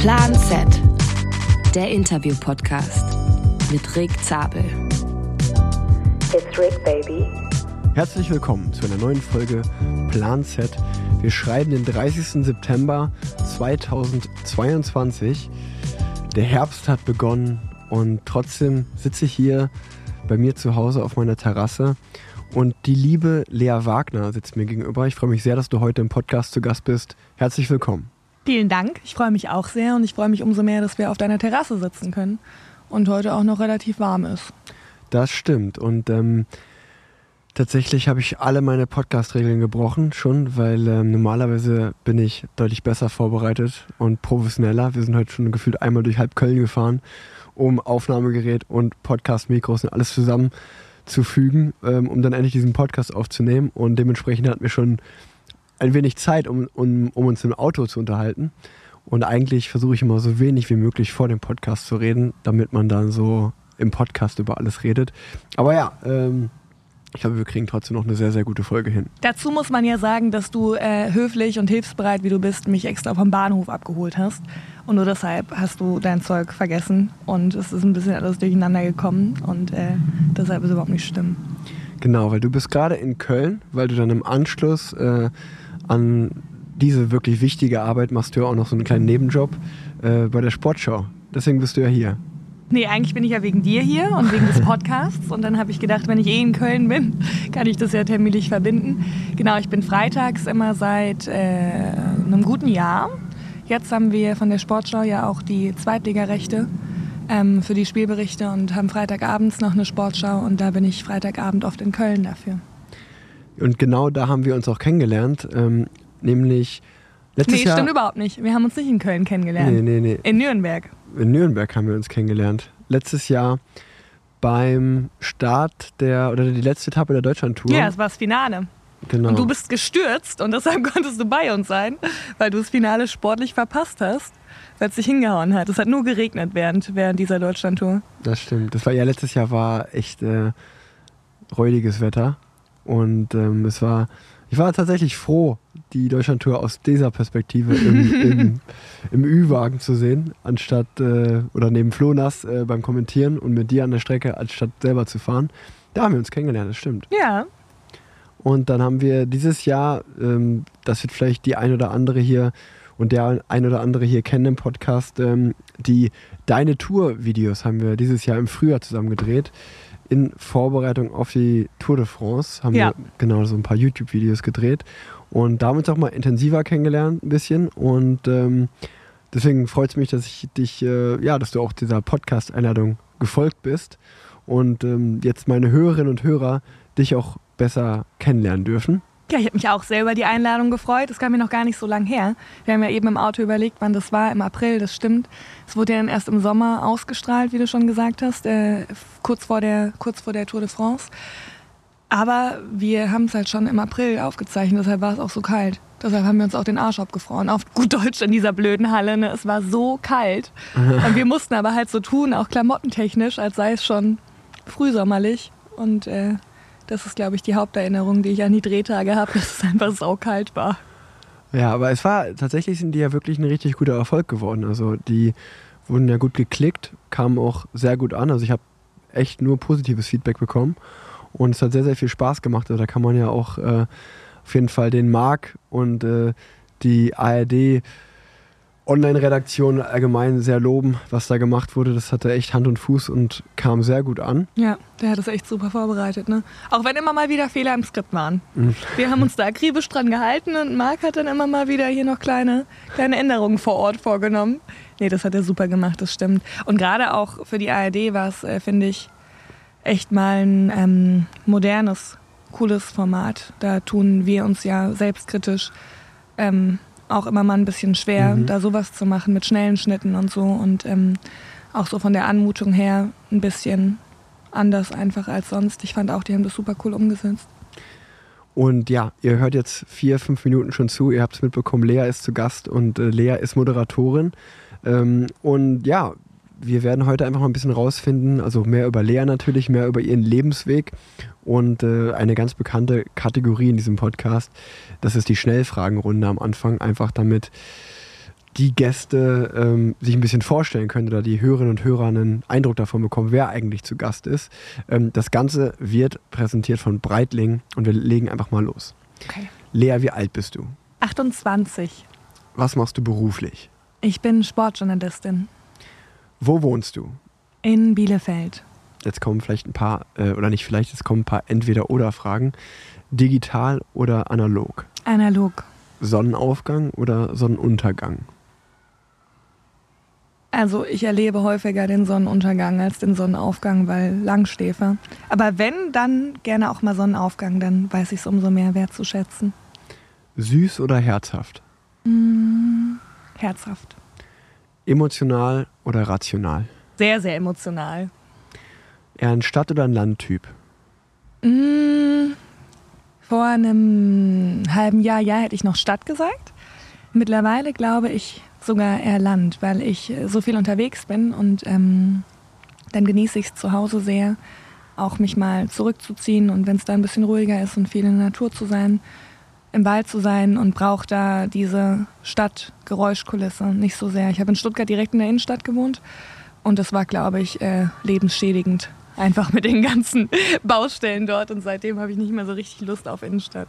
Plan Z, der Interview-Podcast mit Rick Zabel. It's Rick, baby. Herzlich willkommen zu einer neuen Folge Plan Z. Wir schreiben den 30. September 2022. Der Herbst hat begonnen und trotzdem sitze ich hier bei mir zu Hause auf meiner Terrasse und die liebe Lea Wagner sitzt mir gegenüber. Ich freue mich sehr, dass du heute im Podcast zu Gast bist. Herzlich willkommen. Vielen Dank. Ich freue mich auch sehr und ich freue mich umso mehr, dass wir auf deiner Terrasse sitzen können und heute auch noch relativ warm ist. Das stimmt. Und ähm, tatsächlich habe ich alle meine Podcast-Regeln gebrochen schon, weil ähm, normalerweise bin ich deutlich besser vorbereitet und professioneller. Wir sind heute schon gefühlt einmal durch halb Köln gefahren, um Aufnahmegerät und Podcast-Mikros und alles zusammenzufügen, ähm, um dann endlich diesen Podcast aufzunehmen. Und dementsprechend hatten wir schon ein wenig Zeit, um, um, um uns im Auto zu unterhalten. Und eigentlich versuche ich immer so wenig wie möglich vor dem Podcast zu reden, damit man dann so im Podcast über alles redet. Aber ja, ähm, ich glaube, wir kriegen trotzdem noch eine sehr, sehr gute Folge hin. Dazu muss man ja sagen, dass du äh, höflich und hilfsbereit, wie du bist, mich extra vom Bahnhof abgeholt hast. Und nur deshalb hast du dein Zeug vergessen und es ist ein bisschen alles durcheinander gekommen und äh, deshalb ist es überhaupt nicht schlimm. Genau, weil du bist gerade in Köln, weil du dann im Anschluss äh, an diese wirklich wichtige Arbeit machst du ja auch noch so einen kleinen Nebenjob äh, bei der Sportschau. Deswegen bist du ja hier. Nee, eigentlich bin ich ja wegen dir hier und wegen des Podcasts. Und dann habe ich gedacht, wenn ich eh in Köln bin, kann ich das ja terminlich verbinden. Genau, ich bin freitags immer seit äh, einem guten Jahr. Jetzt haben wir von der Sportschau ja auch die Zweitligarechte ähm, für die Spielberichte und haben Freitagabends noch eine Sportschau. Und da bin ich Freitagabend oft in Köln dafür. Und genau da haben wir uns auch kennengelernt, ähm, nämlich letztes nee, Jahr. stimmt überhaupt nicht. Wir haben uns nicht in Köln kennengelernt. Nee, nee, nee. In Nürnberg. In Nürnberg haben wir uns kennengelernt. Letztes Jahr beim Start der, oder die letzte Etappe der Deutschlandtour. Ja, es war das Finale. genau. Und du bist gestürzt und deshalb konntest du bei uns sein, weil du das Finale sportlich verpasst hast, weil es dich hingehauen hat. Es hat nur geregnet während, während dieser Deutschlandtour. Das stimmt. Das war ja letztes Jahr war echt äh, räudiges Wetter. Und ähm, es war, ich war tatsächlich froh, die Deutschlandtour aus dieser Perspektive im, im, im Ü-Wagen zu sehen, anstatt äh, oder neben Flonas äh, beim Kommentieren und mit dir an der Strecke, anstatt selber zu fahren. Da haben wir uns kennengelernt, das stimmt. Ja, Und dann haben wir dieses Jahr, ähm, das wird vielleicht die ein oder andere hier und der ein oder andere hier kennen im Podcast, ähm, die Deine Tour-Videos haben wir dieses Jahr im Frühjahr zusammen gedreht. In Vorbereitung auf die Tour de France haben Ja. wir genau so ein paar YouTube-Videos gedreht. Und da haben wir uns auch mal intensiver kennengelernt, ein bisschen. Und ähm, deswegen freut es mich, dass ich dich, äh, ja, dass du auch dieser Podcast-Einladung gefolgt bist und ähm, jetzt meine Hörerinnen und Hörer dich auch besser kennenlernen dürfen. Ja, ich habe mich auch sehr über die Einladung gefreut. Das kam mir noch gar nicht so lang her. Wir haben ja eben im Auto überlegt, wann das war. Im April, das stimmt. Es wurde ja dann erst im Sommer ausgestrahlt, wie du schon gesagt hast, äh, kurz, vor der, kurz vor der Tour de France. Aber wir haben es halt schon im April aufgezeichnet, deshalb war es auch so kalt. Deshalb haben wir uns auch den Arsch abgefroren. Auf gut Deutsch in dieser blöden Halle. Ne? Es war so kalt. Und wir mussten aber halt so tun, auch klamottentechnisch, als sei es schon frühsommerlich. Und äh, das ist, glaube ich, die Haupterinnerung, die ich an die Drehtage habe, dass es einfach saukalt war. Ja, aber es war tatsächlich sind die ja wirklich ein richtig guter Erfolg geworden. Also die wurden ja gut geklickt, kamen auch sehr gut an. Also ich habe echt nur positives Feedback bekommen und es hat sehr, sehr viel Spaß gemacht. Also da kann man ja auch äh, auf jeden Fall den Marc und äh, die ARD Online-Redaktion allgemein sehr loben, was da gemacht wurde. Das hatte echt Hand und Fuß und kam sehr gut an. Ja, der hat das echt super vorbereitet. Ne? Auch wenn immer mal wieder Fehler im Skript waren. Mhm. Wir haben uns da akribisch dran gehalten und Marc hat dann immer mal wieder hier noch kleine, kleine Änderungen vor Ort vorgenommen. Nee, das hat er super gemacht, das stimmt. Und gerade auch für die ARD war es, äh, finde ich, echt mal ein ähm, modernes, cooles Format. Da tun wir uns ja selbstkritisch ähm, auch immer mal ein bisschen schwer, Mhm. da sowas zu machen mit schnellen Schnitten und so. Und ähm, auch so von der Anmutung her ein bisschen anders einfach als sonst. Ich fand auch, die haben das super cool umgesetzt. Und ja, ihr hört jetzt vier, fünf Minuten schon zu. Ihr habt es mitbekommen, Lea ist zu Gast und äh, Lea ist Moderatorin. Ähm, und ja, wir werden heute einfach mal ein bisschen rausfinden, also mehr über Lea natürlich, mehr über ihren Lebensweg und äh, eine ganz bekannte Kategorie in diesem Podcast, das ist die Schnellfragenrunde am Anfang, einfach damit die Gäste ähm, sich ein bisschen vorstellen können oder die Hörerinnen und Hörer einen Eindruck davon bekommen, wer eigentlich zu Gast ist. Ähm, das Ganze wird präsentiert von Breitling und wir legen einfach mal los. Okay. Lea, wie alt bist du? 28. Was machst du beruflich? Ich bin Sportjournalistin Wo wohnst du? in Bielefeld. Jetzt kommen vielleicht ein paar, äh, oder nicht vielleicht, es kommen ein paar Entweder-Oder-Fragen. Digital oder analog? Analog. Sonnenaufgang oder Sonnenuntergang? Also ich erlebe häufiger den Sonnenuntergang als den Sonnenaufgang, weil Langschläfer. Aber wenn, dann gerne auch mal Sonnenaufgang, dann weiß ich es umso mehr wertzuschätzen. Süß oder herzhaft? Herzhaft. Emotional oder rational? Sehr, sehr emotional. Eher ein Stadt- oder ein Landtyp? Mm, Vor einem halben Jahr, ja, hätte ich noch Stadt gesagt. Mittlerweile glaube ich sogar eher Land, weil ich äh, so viel unterwegs bin und ähm, dann genieße ich es zu Hause sehr, auch mich mal zurückzuziehen und wenn es da ein bisschen ruhiger ist und viel in der Natur zu sein, im Wald zu sein und brauche da diese Stadtgeräuschkulisse nicht so sehr. Ich habe in Stuttgart direkt in der Innenstadt gewohnt und das war, glaube ich, äh, lebensschädigend. Einfach mit den ganzen Baustellen dort und seitdem habe ich nicht mehr so richtig Lust auf Innenstadt.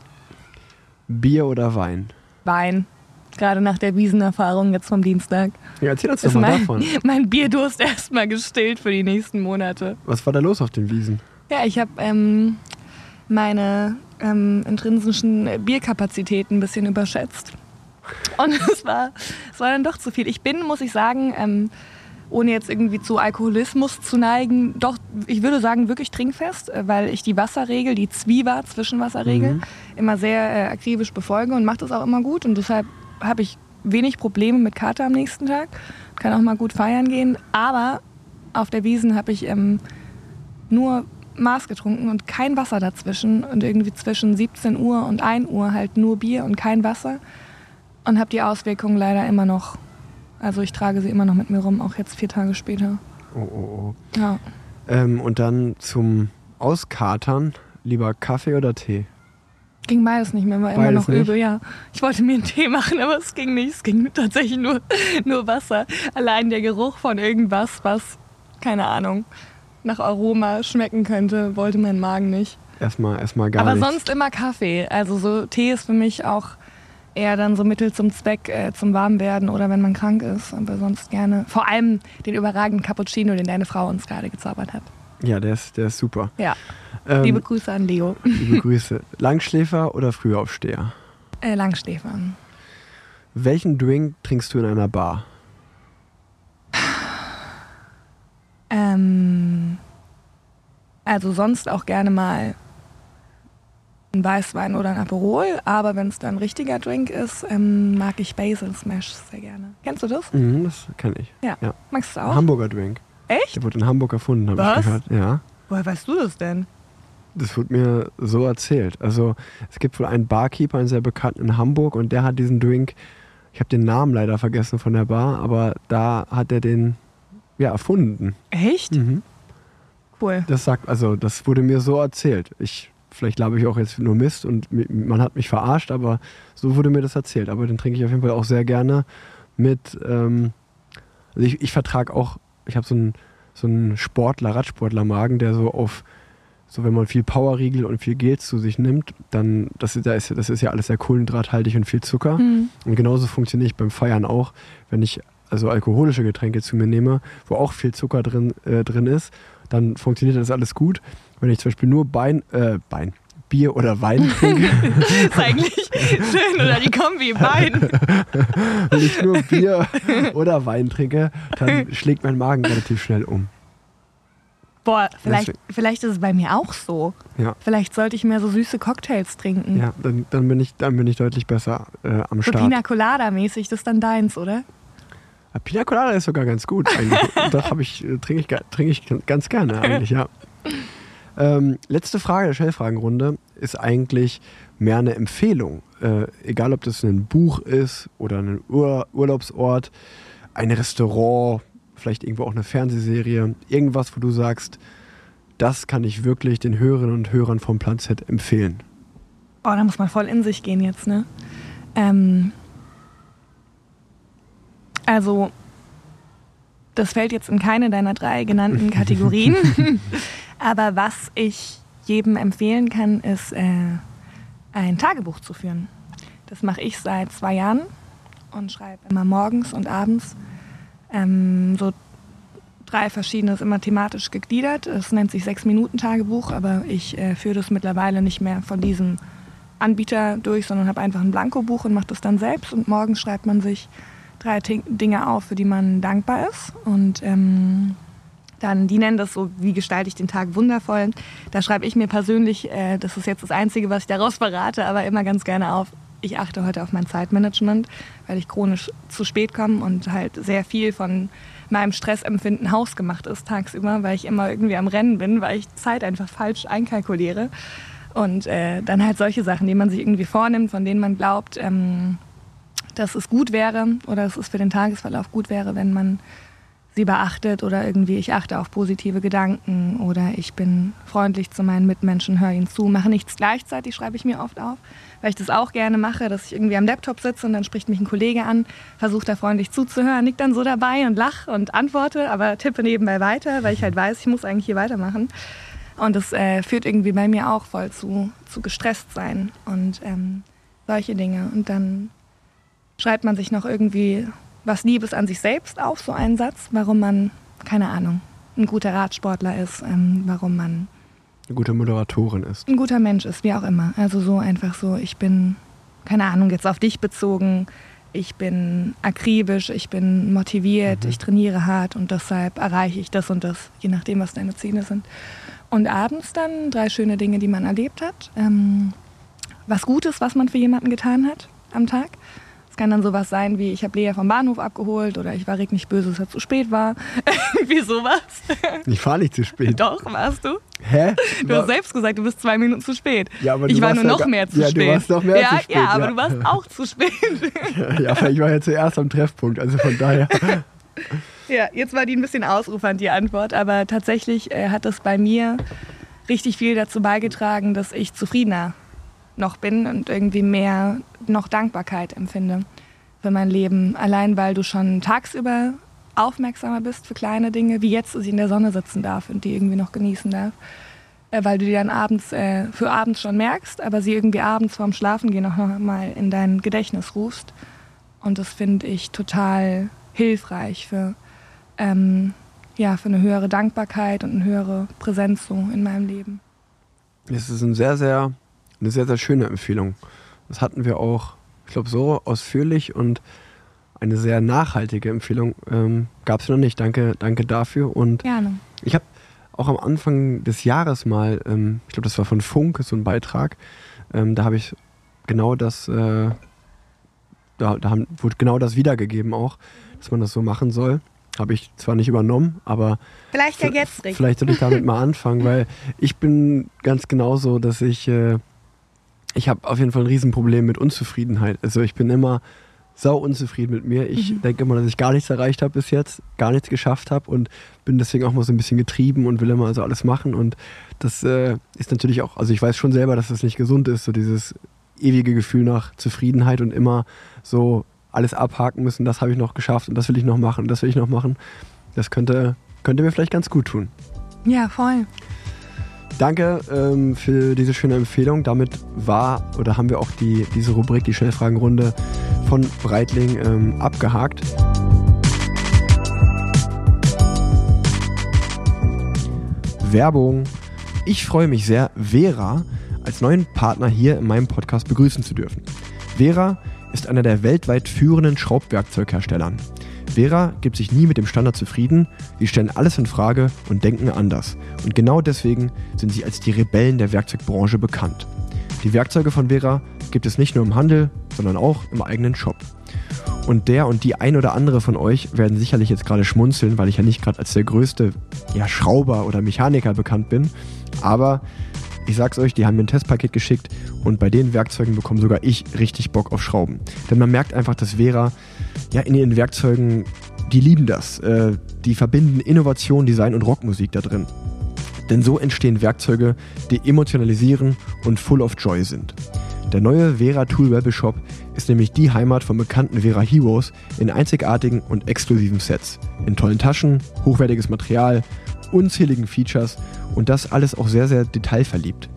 Bier oder Wein? Wein. Gerade nach der Wiesenerfahrung jetzt vom Dienstag. Ja, erzähl uns doch Ist mal mein, davon. mein Bierdurst erstmal gestillt für die nächsten Monate. Was war da los auf den Wiesen? Ja, ich habe ähm, meine ähm, intrinsischen Bierkapazitäten ein bisschen überschätzt. Und es war, es war dann doch zu viel. Ich bin, muss ich sagen, ähm, ohne jetzt irgendwie zu Alkoholismus zu neigen, doch, ich würde sagen, wirklich trinkfest, äh, weil ich die Wasserregel, die Zwieber Zwischenwasserregel, Mhm. immer sehr äh, akribisch befolge und mache das auch immer gut. Und deshalb habe ich wenig Probleme mit Kater am nächsten Tag. Kann auch mal gut feiern gehen. Aber auf der Wiesen habe ich ähm, nur Maß getrunken und kein Wasser dazwischen. Und irgendwie zwischen 17 Uhr und 1 Uhr halt nur Bier und kein Wasser. Und habe die Auswirkungen leider immer noch. Also ich trage sie immer noch mit mir rum, auch jetzt vier Tage später. Oh, oh, oh. Ja. Ähm, und dann zum Auskatern, lieber Kaffee oder Tee? Ging beides nicht mehr, war immer noch nicht? übel, ja. Ich wollte mir einen Tee machen, aber es ging nicht. Es ging tatsächlich nur, nur Wasser. Allein der Geruch von irgendwas, was, keine Ahnung, nach Aroma schmecken könnte, wollte mein Magen nicht. Erstmal, erstmal gar aber nichts. sonst immer Kaffee. Also so Tee ist für mich auch eher dann so Mittel zum Zweck, äh, zum Warmwerden oder wenn man krank ist. Aber sonst gerne. Vor allem den überragenden Cappuccino, den deine Frau uns gerade gezaubert hat. Ja, der ist, der ist super. Ja. Ähm, Liebe Grüße an Leo. liebe Grüße. Langschläfer oder Frühaufsteher? Äh, Langschläfer. Welchen Drink trinkst du in einer Bar? Ähm, also sonst auch gerne mal ein Weißwein oder ein Aperol, aber wenn es dann ein richtiger Drink ist, ähm, mag ich Basil Smash sehr gerne. Kennst du das? Mhm, das kenne ich. Ja. Ja. Magst du auch? Hamburger Drink. Echt? Der wurde in Hamburg erfunden, habe ich gehört. Ja. Woher weißt du das denn? Das wurde mir so erzählt. Also es gibt wohl einen Barkeeper, einen sehr bekannten in Hamburg und der hat diesen Drink, ich habe den Namen leider vergessen von der Bar, aber da hat er den ja erfunden. Echt? Mhm. Cool. Das sagt, also das wurde mir so erzählt. Ich, vielleicht glaube ich auch jetzt nur Mist und man hat mich verarscht, aber so wurde mir das erzählt. Aber den trinke ich auf jeden Fall auch sehr gerne mit. Ähm, also ich, ich vertrage auch, ich habe so einen so einen Sportler, Radsportler-Magen, der so auf, so wenn man viel Powerriegel und viel Gel zu sich nimmt, dann, das ist, ja- ist, das ist ja alles sehr kohlenhydrathaltig und viel Zucker. Hm. Und genauso funktioniere ich beim Feiern auch, wenn ich also alkoholische Getränke zu mir nehme, wo auch viel Zucker drin, äh, drin ist, dann funktioniert das alles gut. Wenn ich zum Beispiel nur Bein, äh, Bein, Bier oder Wein trinke, ist eigentlich schön, oder die Kombi Wein. wenn ich nur Bier oder Wein trinke, dann schlägt mein Magen relativ schnell um. Boah, vielleicht, Deswegen- vielleicht ist es bei mir auch so. Ja. Vielleicht sollte ich mehr so süße Cocktails trinken. Ja, dann, dann, bin, ich, dann bin ich deutlich besser äh, am So Start. Pina Colada mäßig, das ist dann deins, oder? Ja, Pina Colada ist sogar ganz gut. Doch habe ich, äh, trinke ich, trinke ich ganz gerne eigentlich, ja. Ähm, letzte Frage der Schnellfragenrunde ist eigentlich mehr eine Empfehlung. Äh, egal, ob das ein Buch ist oder ein Ur Urlaubsort, ein Restaurant, vielleicht irgendwo auch eine Fernsehserie, irgendwas, wo du sagst, das kann ich wirklich den Hörerinnen und Hörern vom Plan Z empfehlen. Oh, da muss man voll in sich gehen jetzt, ne? Ähm, Also, das fällt jetzt in keine deiner drei genannten Kategorien. Aber was ich jedem empfehlen kann, ist äh, ein Tagebuch zu führen. Das mache ich seit zwei Jahren und schreibe immer morgens und abends ähm, so drei verschiedene, ist immer thematisch gegliedert. Es nennt sich Sechs-Minuten-Tagebuch, aber ich äh, führe das mittlerweile nicht mehr von diesem Anbieter durch, sondern habe einfach ein Blankobuch und mache das dann selbst. Und morgens schreibt man sich drei Dinge auf, für die man dankbar ist. Und ähm, dann, die nennen das so, wie gestalte ich den Tag wundervoll. Da schreibe ich mir persönlich, äh, das ist jetzt das Einzige, was ich daraus verrate, aber immer ganz gerne auf, ich achte heute auf mein Zeitmanagement, weil ich chronisch zu spät komme und halt sehr viel von meinem Stressempfinden hausgemacht ist tagsüber, weil ich immer irgendwie am Rennen bin, weil ich Zeit einfach falsch einkalkuliere. Und äh, dann halt solche Sachen, die man sich irgendwie vornimmt, von denen man glaubt, ähm, dass es gut wäre oder dass es für den Tagesverlauf gut wäre, wenn man sie beachtet oder irgendwie ich achte auf positive Gedanken oder ich bin freundlich zu meinen Mitmenschen, höre ihnen zu, mache nichts gleichzeitig, schreibe ich mir oft auf, weil ich das auch gerne mache, dass ich irgendwie am Laptop sitze und dann spricht mich ein Kollege an, versuche da freundlich zuzuhören, nick dann so dabei und lache und antworte, aber tippe nebenbei weiter, weil ich halt weiß, ich muss eigentlich hier weitermachen. Und das äh, führt irgendwie bei mir auch voll zu, zu gestresst sein und ähm, solche Dinge. Und dann schreibt man sich noch irgendwie was Liebes an sich selbst auf, so einen Satz, warum man, keine Ahnung, ein guter Radsportler ist, ähm, warum man eine gute Moderatorin ist. Ein guter Mensch ist, wie auch immer. Also so einfach so, ich bin, keine Ahnung, jetzt auf dich bezogen, ich bin akribisch, ich bin motiviert, mhm. ich trainiere hart und deshalb erreiche ich das und das, je nachdem, was deine Ziele sind. Und abends dann drei schöne Dinge, die man erlebt hat. Ähm, was Gutes, was man für jemanden getan hat am Tag. Kann dann sowas sein wie, ich habe Lea vom Bahnhof abgeholt oder ich war nicht böse, dass er zu spät war. wie sowas. Ich fahre nicht zu spät. Doch, warst du. Hä? Du hast selbst gesagt, du bist zwei Minuten zu spät. Ja, aber ich war nur ja noch mehr zu ja, spät. Du warst noch mehr ja, zu spät. Ja, aber du warst auch zu spät. ja, aber ich war ja zuerst am Treffpunkt, also von daher. ja, jetzt war die ein bisschen ausrufernd, die Antwort, aber tatsächlich äh, hat das bei mir richtig viel dazu beigetragen, dass ich zufriedener noch bin und irgendwie mehr noch Dankbarkeit empfinde für mein Leben. Allein weil du schon tagsüber aufmerksamer bist für kleine Dinge, wie jetzt, dass ich in der Sonne sitzen darf und die irgendwie noch genießen darf. Äh, weil du die dann abends äh, für abends schon merkst, aber sie irgendwie abends vorm Schlafengehen noch mal in dein Gedächtnis rufst. Und das finde ich total hilfreich für, ähm, ja, für eine höhere Dankbarkeit und eine höhere Präsenz so in meinem Leben. Es ist ein sehr, sehr eine sehr, sehr schöne Empfehlung. Das hatten wir auch, ich glaube, so ausführlich und eine sehr nachhaltige Empfehlung ähm, gab es noch nicht. Danke, danke dafür. Und Gerne. ich habe auch am Anfang des Jahres mal, ähm, ich glaube, das war von Funk, so ein Beitrag, ähm, da habe ich genau das, äh, da, da haben, wurde genau das wiedergegeben auch, dass man das so machen soll. Habe ich zwar nicht übernommen, aber vielleicht ja jetzt. Vielleicht soll ich damit mal anfangen, weil ich bin ganz genauso, dass ich äh, ich habe auf jeden Fall ein Riesenproblem mit Unzufriedenheit. Also ich bin immer sau unzufrieden mit mir. Ich mhm. denke immer, dass ich gar nichts erreicht habe bis jetzt, gar nichts geschafft habe und bin deswegen auch mal so ein bisschen getrieben und will immer also alles machen. Und das äh, ist natürlich auch, also ich weiß schon selber, dass das nicht gesund ist, so dieses ewige Gefühl nach Zufriedenheit und immer so alles abhaken müssen, das habe ich noch geschafft und das will ich noch machen und das will ich noch machen. Das könnte, könnte mir vielleicht ganz gut tun. Ja, voll. Danke ähm, für diese schöne Empfehlung. Damit war oder haben wir auch die, diese Rubrik, die Schnellfragenrunde von Breitling ähm, abgehakt. Werbung. Ich freue mich sehr, Vera als neuen Partner hier in meinem Podcast begrüßen zu dürfen. Vera ist einer der weltweit führenden Schraubwerkzeugherstellern. Vera gibt sich nie mit dem Standard zufrieden, sie stellen alles in Frage und denken anders. Und genau deswegen sind sie als die Rebellen der Werkzeugbranche bekannt. Die Werkzeuge von Vera gibt es nicht nur im Handel, sondern auch im eigenen Shop. Und der und die ein oder andere von euch werden sicherlich jetzt gerade schmunzeln, weil ich ja nicht gerade als der größte ja, Schrauber oder Mechaniker bekannt bin. Aber ich sag's euch, die haben mir ein Testpaket geschickt und bei den Werkzeugen bekomme sogar ich richtig Bock auf Schrauben. Denn man merkt einfach, dass Vera ja, in ihren Werkzeugen, die lieben das. Äh, die verbinden Innovation, Design und Rockmusik da drin. Denn so entstehen Werkzeuge, die emotionalisieren und full of joy sind. Der neue Vera Tool Webshop ist nämlich die Heimat von bekannten Vera Heroes in einzigartigen und exklusiven Sets. In tollen Taschen, hochwertiges Material, unzähligen Features und das alles auch sehr, sehr detailverliebt.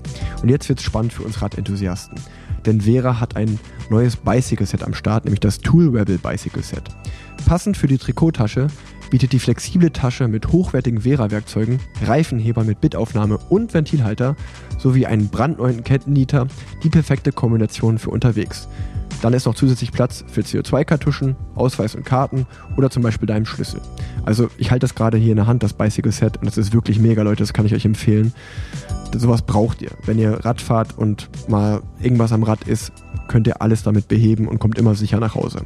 Und jetzt wird es spannend für uns Radenthusiasten. Denn Vera hat ein neues Bicycle Set am Start, nämlich das Tool Rebel Bicycle Set. Passend für die Trikottasche bietet die flexible Tasche mit hochwertigen Vera-Werkzeugen, Reifenheber mit Bitaufnahme und Ventilhalter sowie einen brandneuen Kettennieter die perfekte Kombination für unterwegs. Dann ist noch zusätzlich Platz für CO2-Kartuschen, Ausweis und Karten oder zum Beispiel deinem Schlüssel. Also ich halte das gerade hier in der Hand, das Bicycle Set, und das ist wirklich mega, Leute, das kann ich euch empfehlen. Sowas braucht ihr. Wenn ihr Rad fahrt und mal irgendwas am Rad ist, könnt ihr alles damit beheben und kommt immer sicher nach Hause.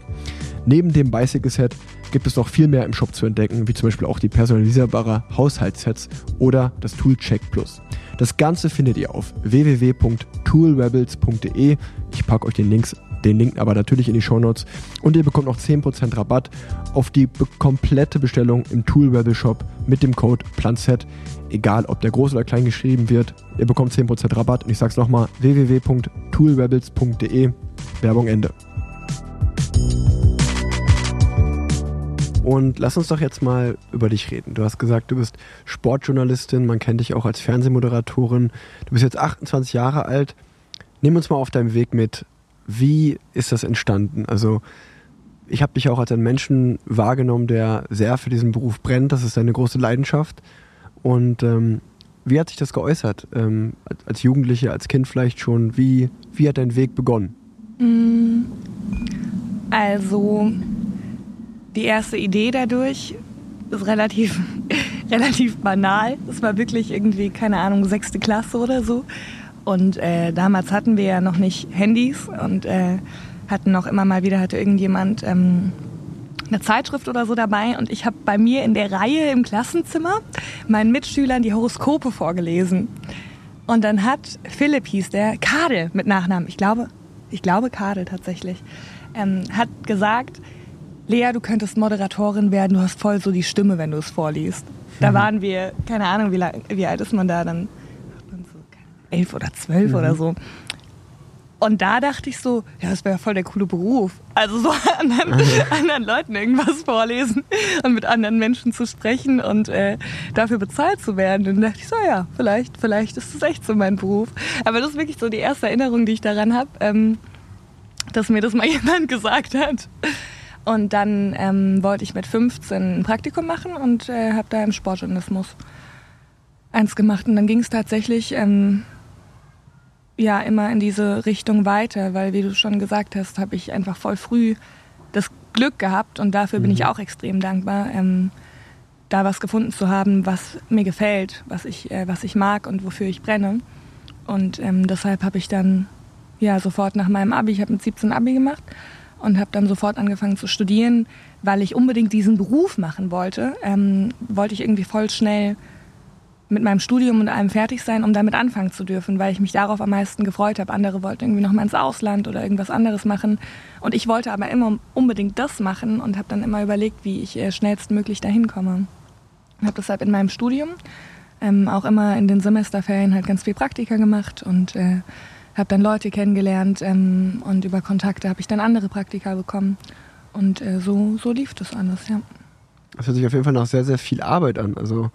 Neben dem Bicycle Set gibt es noch viel mehr im Shop zu entdecken, wie zum Beispiel auch die personalisierbare Haushaltssets oder das Tool Check Plus. Das Ganze findet ihr auf www.toolrebels.de. Ich packe euch den, Links, den Link aber natürlich in die Show Notes und ihr bekommt noch 10% Rabatt auf die be komplette Bestellung im Tool Rebel Shop mit dem Code PLANZET. Egal, ob der groß oder klein geschrieben wird, ihr bekommt 10% Rabatt und ich sag's nochmal, www.toolrebels.de. Werbung Ende. Und lass uns doch jetzt mal über dich reden. Du hast gesagt, du bist Sportjournalistin, man kennt dich auch als Fernsehmoderatorin. Du bist jetzt 28 Jahre alt. Nimm uns mal auf deinem Weg mit. Wie ist das entstanden? Also, ich habe dich auch als einen Menschen wahrgenommen, der sehr für diesen Beruf brennt. Das ist deine große Leidenschaft. Und ähm, wie hat sich das geäußert? Ähm, als Jugendliche, als Kind vielleicht schon? Wie, wie hat dein Weg begonnen? Also die erste Idee dadurch ist relativ, relativ banal. Es war wirklich irgendwie, keine Ahnung, sechste Klasse oder so. Und äh, damals hatten wir ja noch nicht Handys und äh, hatten noch immer mal wieder, hatte irgendjemand ähm, eine Zeitschrift oder so dabei. Und ich habe bei mir in der Reihe im Klassenzimmer meinen Mitschülern die Horoskope vorgelesen. Und dann hat Philipp hieß der, Kadel mit Nachnamen, ich glaube, ich glaube Kadel tatsächlich, ähm, hat gesagt, Lea, du könntest Moderatorin werden, du hast voll so die Stimme, wenn du es vorliest. Da waren wir, keine Ahnung, wie, lang, wie alt ist man da dann? Elf oder zwölf oder so. Und da dachte ich so, ja, das wäre ja voll der coole Beruf. Also so anderen, anderen Leuten irgendwas vorlesen und mit anderen Menschen zu sprechen und äh, dafür bezahlt zu werden. Und dann dachte ich so, ja, vielleicht, vielleicht ist das echt so mein Beruf. Aber das ist wirklich so die erste Erinnerung, die ich daran habe, ähm, dass mir das mal jemand gesagt hat. Und dann ähm, wollte ich mit 15 ein Praktikum machen und äh, habe da im Sportjournalismus eins gemacht. Und dann ging es tatsächlich ähm, ja immer in diese Richtung weiter, weil wie du schon gesagt hast, habe ich einfach voll früh das Glück gehabt und dafür bin ich auch extrem dankbar, ähm, da was gefunden zu haben, was mir gefällt, was ich, äh, was ich mag und wofür ich brenne. Und ähm, deshalb habe ich dann ja sofort nach meinem Abi, ich habe mit 17 Abi gemacht und habe dann sofort angefangen zu studieren, weil ich unbedingt diesen Beruf machen wollte. Ähm, wollte ich irgendwie voll schnell mit meinem Studium und allem fertig sein, um damit anfangen zu dürfen, weil ich mich darauf am meisten gefreut habe. Andere wollten irgendwie noch mal ins Ausland oder irgendwas anderes machen. Und ich wollte aber immer unbedingt das machen und habe dann immer überlegt, wie ich äh, schnellstmöglich dahin komme. Habe deshalb in meinem Studium ähm, auch immer in den Semesterferien halt ganz viel Praktika gemacht und äh, habe dann Leute kennengelernt ähm, und über Kontakte habe ich dann andere Praktika bekommen. Und äh, so, so lief das alles, ja. Das hört sich auf jeden Fall nach sehr, sehr viel Arbeit an. Also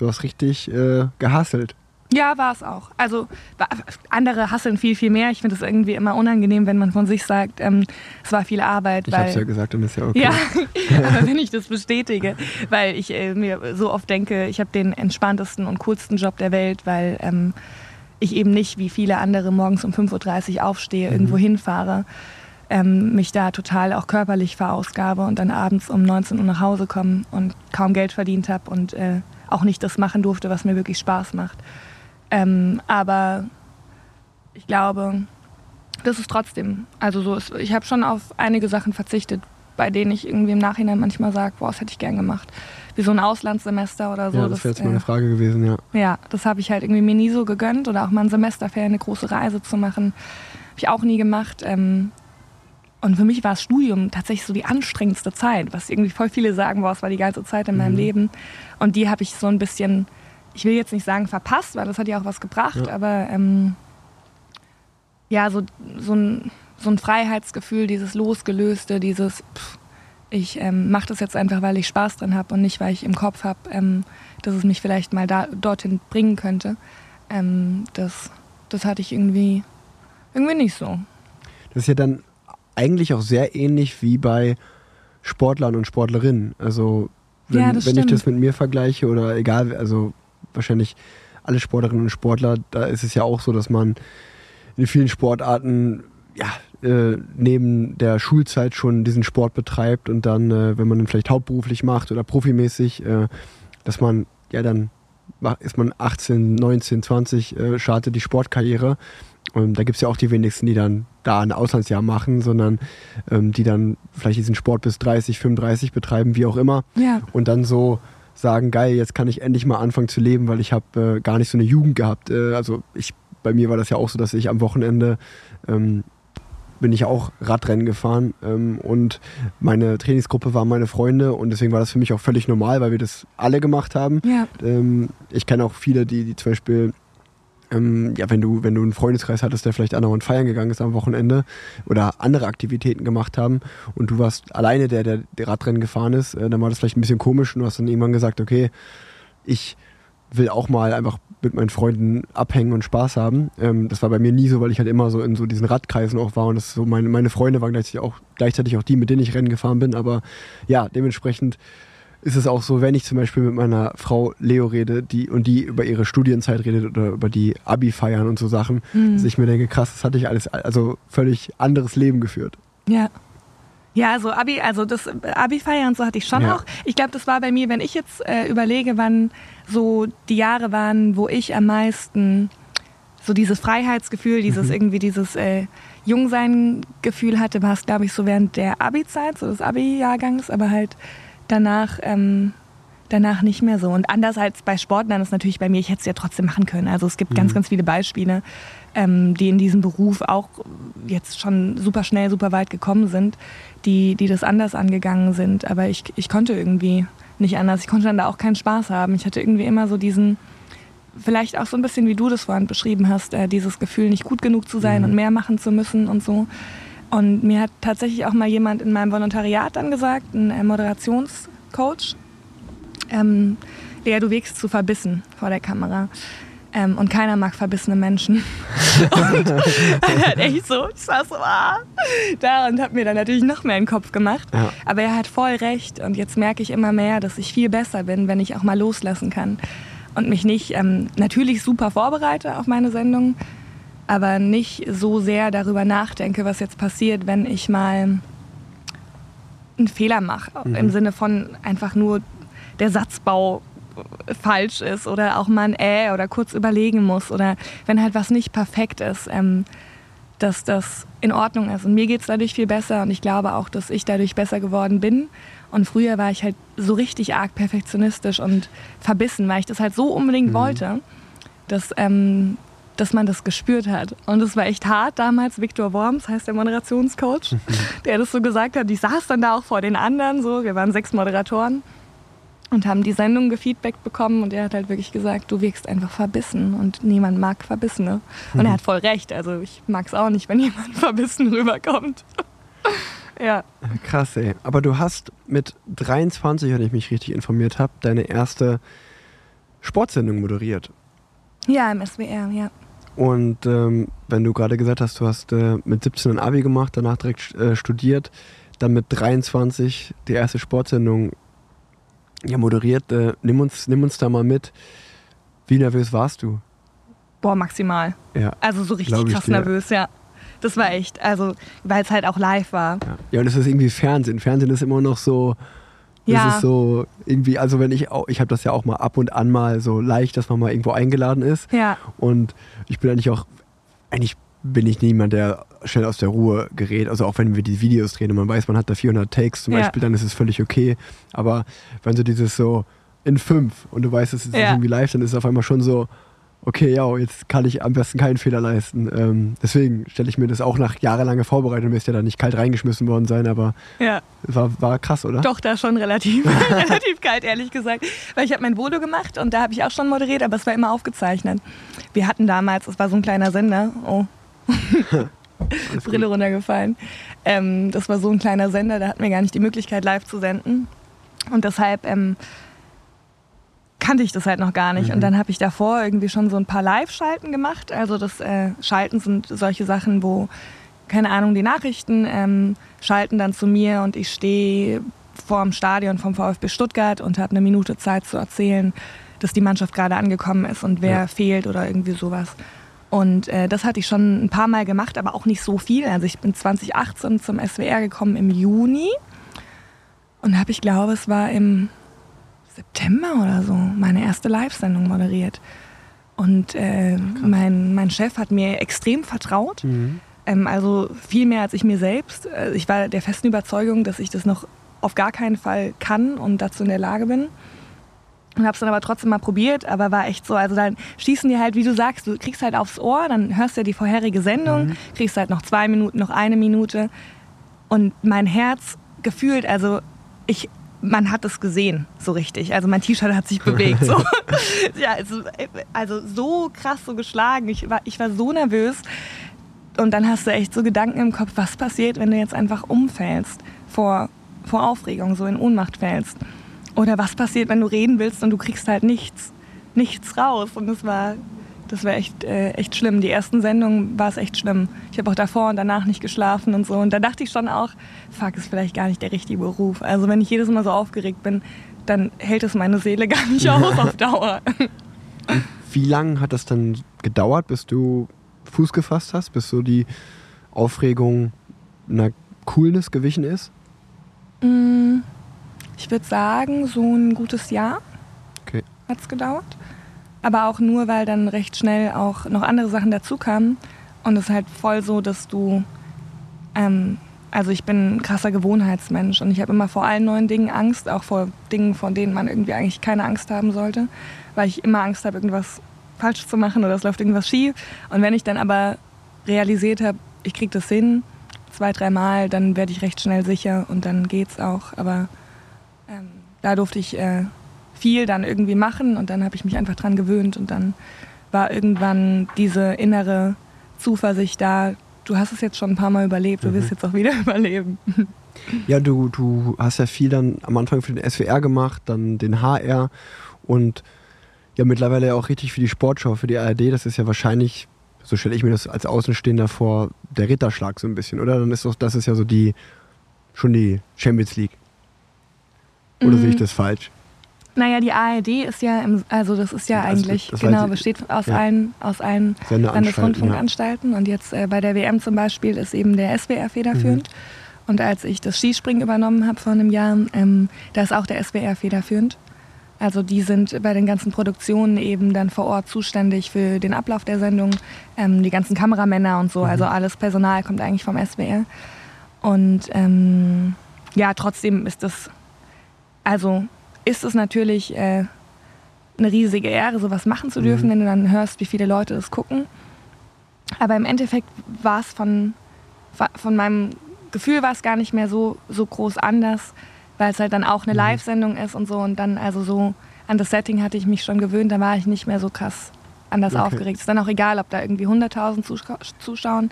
du hast richtig äh, gehasselt. Ja, war es auch. Also andere hasseln viel, viel mehr. Ich finde es irgendwie immer unangenehm, wenn man von sich sagt, ähm, es war viel Arbeit. Ich habe es ja gesagt und ist ja okay. Ja, aber wenn ich das bestätige, weil ich äh, mir so oft denke, ich habe den entspanntesten und coolsten Job der Welt, weil ähm, ich eben nicht wie viele andere morgens um 5.30 Uhr aufstehe, irgendwo hinfahre, ähm, mich da total auch körperlich verausgabe und dann abends um 19 Uhr nach Hause komme und kaum Geld verdient habe und äh, auch nicht das machen durfte, was mir wirklich Spaß macht. Ähm, aber ich glaube, das ist trotzdem, also so ist, ich habe schon auf einige Sachen verzichtet, bei denen ich irgendwie im Nachhinein manchmal sage, boah, das hätte ich gern gemacht. Wie so ein Auslandssemester oder so. ja, das wäre jetzt meine äh, Frage gewesen, ja. ja, das habe ich halt irgendwie mir nie so gegönnt oder auch mal ein Semesterferien eine große Reise zu machen. Habe ich auch nie gemacht. Ähm, und für mich war das Studium tatsächlich so die anstrengendste Zeit, was irgendwie voll viele sagen, boah, es war die geilste Zeit in meinem Leben. Und die habe ich so ein bisschen, ich will jetzt nicht sagen verpasst, weil das hat ja auch was gebracht, Ja. aber ähm, ja, so, so, ein, so ein Freiheitsgefühl, dieses Losgelöste, dieses, pff, ich ähm, mache das jetzt einfach, weil ich Spaß dran habe und nicht, weil ich im Kopf habe, ähm, dass es mich vielleicht mal da, dorthin bringen könnte. Ähm, das, das hatte ich irgendwie, irgendwie nicht so. Das ist ja dann eigentlich auch sehr ähnlich wie bei Sportlern und Sportlerinnen. Also wenn, Ja, wenn ich das mit mir vergleiche oder egal, also wahrscheinlich alle Sportlerinnen und Sportler, da ist es ja auch so, dass man in vielen Sportarten ja, äh, neben der Schulzeit schon diesen Sport betreibt und dann, äh, wenn man den vielleicht hauptberuflich macht oder profimäßig, äh, dass man ja dann ist man 18, 19, 20, äh, startet die Sportkarriere. Und da gibt es ja auch die wenigsten, die dann da ein Auslandsjahr machen, sondern ähm, die dann vielleicht diesen Sport bis 30, 35 betreiben, wie auch immer. Ja. Und dann so sagen, geil, jetzt kann ich endlich mal anfangen zu leben, weil ich habe äh, gar nicht so eine Jugend gehabt. Äh, also ich, bei mir war das ja auch so, dass ich am Wochenende ähm, bin ich auch Radrennen gefahren ähm, und meine Trainingsgruppe waren meine Freunde und deswegen war das für mich auch völlig normal, weil wir das alle gemacht haben. Ja. Ähm, ich kenne auch viele, die, die zum Beispiel, ähm, ja, wenn du, wenn du einen Freundeskreis hattest, der vielleicht andauernd feiern gegangen ist am Wochenende oder andere Aktivitäten gemacht haben und du warst alleine der, der, Radrennen gefahren ist, äh, dann war das vielleicht ein bisschen komisch und du hast dann irgendwann gesagt, okay, ich will auch mal einfach mit meinen Freunden abhängen und Spaß haben. Ähm, das war bei mir nie so, weil ich halt immer so in so diesen Radkreisen auch war und das so meine, meine Freunde waren gleichzeitig auch, gleichzeitig auch die, mit denen ich Rennen gefahren bin. Aber ja, dementsprechend ist es auch so, wenn ich zum Beispiel mit meiner Frau Leo rede, die und die über ihre Studienzeit redet oder über die Abi-Feiern und so Sachen, Mhm. dass ich mir denke, krass, das hatte ich alles, also völlig anderes Leben geführt. Ja. Ja, also Abi, also das Abi-Feiern und so hatte ich schon Ja. auch. Ich glaube, das war bei mir, wenn ich jetzt äh, überlege, wann so die Jahre waren, wo ich am meisten so dieses Freiheitsgefühl, dieses Mhm. irgendwie dieses äh, Jungsein-Gefühl hatte, war es, glaube ich, so während der Abi-Zeit, so des Abi-Jahrgangs, aber halt danach, ähm, danach nicht mehr so. Und anders als bei Sportlern ist natürlich bei mir, ich hätte es ja trotzdem machen können. Also es gibt ganz, ganz viele Beispiele, ähm, die in diesem Beruf auch jetzt schon super schnell, super weit gekommen sind, die, die das anders angegangen sind. Aber ich, ich konnte irgendwie nicht anders. Ich konnte dann da auch keinen Spaß haben. Ich hatte irgendwie immer so diesen, vielleicht auch so ein bisschen wie du das vorhin beschrieben hast, äh, dieses Gefühl, nicht gut genug zu sein und mehr machen zu müssen und so. Und mir hat tatsächlich auch mal jemand in meinem Volontariat dann gesagt, ein äh, Moderationscoach, ähm, Lea, du wirkst zu verbissen vor der Kamera. Ähm, und keiner mag verbissene Menschen. und er hat echt so, ich saß so ah, da und habe mir dann natürlich noch mehr in den Kopf gemacht. Ja. Aber er hat voll recht und jetzt merke ich immer mehr, dass ich viel besser bin, wenn ich auch mal loslassen kann und mich nicht ähm, natürlich super vorbereite auf meine Sendung, aber nicht so sehr darüber nachdenke, was jetzt passiert, wenn ich mal einen Fehler mache. Im Sinne von einfach nur der Satzbau falsch ist oder auch mal ein Äh oder kurz überlegen muss oder wenn halt was nicht perfekt ist, ähm, dass das in Ordnung ist. Und mir geht es dadurch viel besser und ich glaube auch, dass ich dadurch besser geworden bin. Und früher war ich halt so richtig arg perfektionistisch und verbissen, weil ich das halt so unbedingt wollte, dass, ähm, dass man das gespürt hat. Und es war echt hart damals. Viktor Worms heißt der Moderationscoach, der das so gesagt hat. Ich saß dann da auch vor den anderen, so, wir waren sechs Moderatoren und haben die Sendung gefeedbackt bekommen und er hat halt wirklich gesagt, du wirkst einfach verbissen und niemand mag Verbissene. Und er hat voll recht, also ich mag es auch nicht, wenn jemand verbissen rüberkommt. ja. Krass, ey. Aber du hast mit 23, wenn ich mich richtig informiert habe, deine erste Sportsendung moderiert. Ja, im SWR, ja. Und ähm, wenn du gerade gesagt hast, du hast äh, mit 17 ein Abi gemacht, danach direkt äh, studiert, dann mit 23 die erste Sportsendung ja, moderiert, äh, nimm, uns, nimm uns da mal mit. Wie nervös warst du? Boah, maximal. Ja. Also so richtig krass dir. nervös, ja. Das war echt, also weil es halt auch live war. Ja, ja und es ist irgendwie Fernsehen. Fernsehen ist immer noch so. Das Ja. ist so irgendwie, also wenn ich auch, ich habe das ja auch mal ab und an mal so leicht, dass man mal irgendwo eingeladen ist. Ja, Und ich bin eigentlich auch, eigentlich bin ich niemand, der schnell aus der Ruhe gerät. Also auch wenn wir die Videos drehen und man weiß, man hat da 400 Takes zum Ja. Beispiel, dann ist es völlig okay. Aber wenn so dieses so in fünf und du weißt, es ist Ja. irgendwie live, dann ist es auf einmal schon so, okay, ja, jetzt kann ich am besten keinen Fehler leisten. Ähm, deswegen stelle ich mir das auch nach jahrelanger Vorbereitung, mir ist ja da nicht kalt reingeschmissen worden sein, aber ja. war, war krass, oder? Doch, da schon relativ, relativ kalt, ehrlich gesagt. Weil ich habe mein Volo gemacht und da habe ich auch schon moderiert, aber es war immer aufgezeichnet. Wir hatten damals, es war so ein kleiner Sender, oh, Brille runtergefallen. Ähm, das war so ein kleiner Sender, da hatten wir gar nicht die Möglichkeit, live zu senden. Und deshalb ähm, kannte ich das halt noch gar nicht. Mhm. Und dann habe ich davor irgendwie schon so ein paar Live-Schalten gemacht. Also das äh, Schalten sind solche Sachen, wo, keine Ahnung, die Nachrichten ähm, schalten dann zu mir und ich stehe vor dem Stadion vom VfB Stuttgart und habe eine Minute Zeit zu erzählen, dass die Mannschaft gerade angekommen ist und wer Ja. fehlt oder irgendwie sowas. Und äh, das hatte ich schon ein paar Mal gemacht, aber auch nicht so viel. Also ich bin 2018 zum SWR gekommen im Juni und habe, ich glaube, es war im September oder so, meine erste Live-Sendung moderiert. Und äh, mein, mein Chef hat mir extrem vertraut. Mhm. Ähm, also viel mehr als ich mir selbst. Äh, Ich war der festen Überzeugung, dass ich das noch auf gar keinen Fall kann und dazu in der Lage bin. Und habe es dann aber trotzdem mal probiert, aber war echt so, also dann schießen die halt, wie du sagst, du kriegst halt aufs Ohr, dann hörst du ja die vorherige Sendung, kriegst halt noch zwei Minuten, noch eine Minute und mein Herz gefühlt, also ich, man hat es gesehen, so richtig, also mein T-Shirt hat sich bewegt, so. ja, also, also so krass so geschlagen, ich war, ich war so nervös und dann hast du echt so Gedanken im Kopf, was passiert, wenn du jetzt einfach umfällst vor, vor Aufregung, so in Ohnmacht fällst. Oder was passiert, wenn du reden willst und du kriegst halt nichts, nichts raus. Und das war, das war echt, äh, echt schlimm. Die ersten Sendungen war es echt schlimm. Ich habe auch davor und danach nicht geschlafen und so. Und da dachte ich schon auch, fuck, ist vielleicht gar nicht der richtige Beruf. Also wenn ich jedes Mal so aufgeregt bin, dann hält es meine Seele gar nicht aus auf Dauer. Wie lange hat das dann gedauert, bis du Fuß gefasst hast, bis so die Aufregung einer Coolness gewichen ist? Mm, Ich würde sagen, so ein gutes Jahr Okay. hat es gedauert. Aber auch nur, weil dann recht schnell auch noch andere Sachen dazu kamen. Und es ist halt voll so, dass du. Ähm, also, ich bin ein krasser Gewohnheitsmensch und ich habe immer vor allen neuen Dingen Angst, auch vor Dingen, von denen man irgendwie eigentlich keine Angst haben sollte, weil ich immer Angst habe, irgendwas falsch zu machen oder es läuft irgendwas schief. Und wenn ich dann aber realisiert habe, ich kriege das hin, zwei, dreimal, dann werde ich recht schnell sicher und dann geht's auch. Aber ähm, da durfte ich äh, viel dann irgendwie machen und dann habe ich mich einfach dran gewöhnt und dann war irgendwann diese innere Zuversicht da. Du hast es jetzt schon ein paar Mal überlebt, du wirst jetzt auch wieder überleben. Ja, du, du hast ja viel dann am Anfang für den SWR gemacht, dann den HR und ja mittlerweile ja auch richtig für die Sportschau, für die ARD. Das ist ja wahrscheinlich, so stelle ich mir das als Außenstehender vor, der Ritterschlag so ein bisschen, oder? Dann ist doch, das ist ja so die, schon die Champions League. Oder sehe ich das falsch? Naja, die ARD ist ja, im, also das ist ja Also, eigentlich, das genau, besteht aus ja. allen, aus allen Landesrundfunkanstalten. Und jetzt äh, bei der WM zum Beispiel ist eben der SWR federführend. Mhm. Und als ich das Skispringen übernommen habe vor einem Jahr, ähm, da ist auch der SWR federführend. Also die sind bei den ganzen Produktionen eben dann vor Ort zuständig für den Ablauf der Sendung, ähm, die ganzen Kameramänner und so. Also alles Personal kommt eigentlich vom SWR. Und ähm, ja, trotzdem ist das, also ist es natürlich äh, eine riesige Ehre, sowas machen zu dürfen, Mhm. wenn du dann hörst, wie viele Leute das gucken. Aber im Endeffekt war es von, von meinem Gefühl war es gar nicht mehr so, so groß anders, weil es halt dann auch eine Mhm. Live-Sendung ist und so. Und dann also so an das Setting hatte ich mich schon gewöhnt, da war ich nicht mehr so krass anders Okay. aufgeregt. Ist dann auch egal, ob da irgendwie 100.000 Zuschau zuschauen,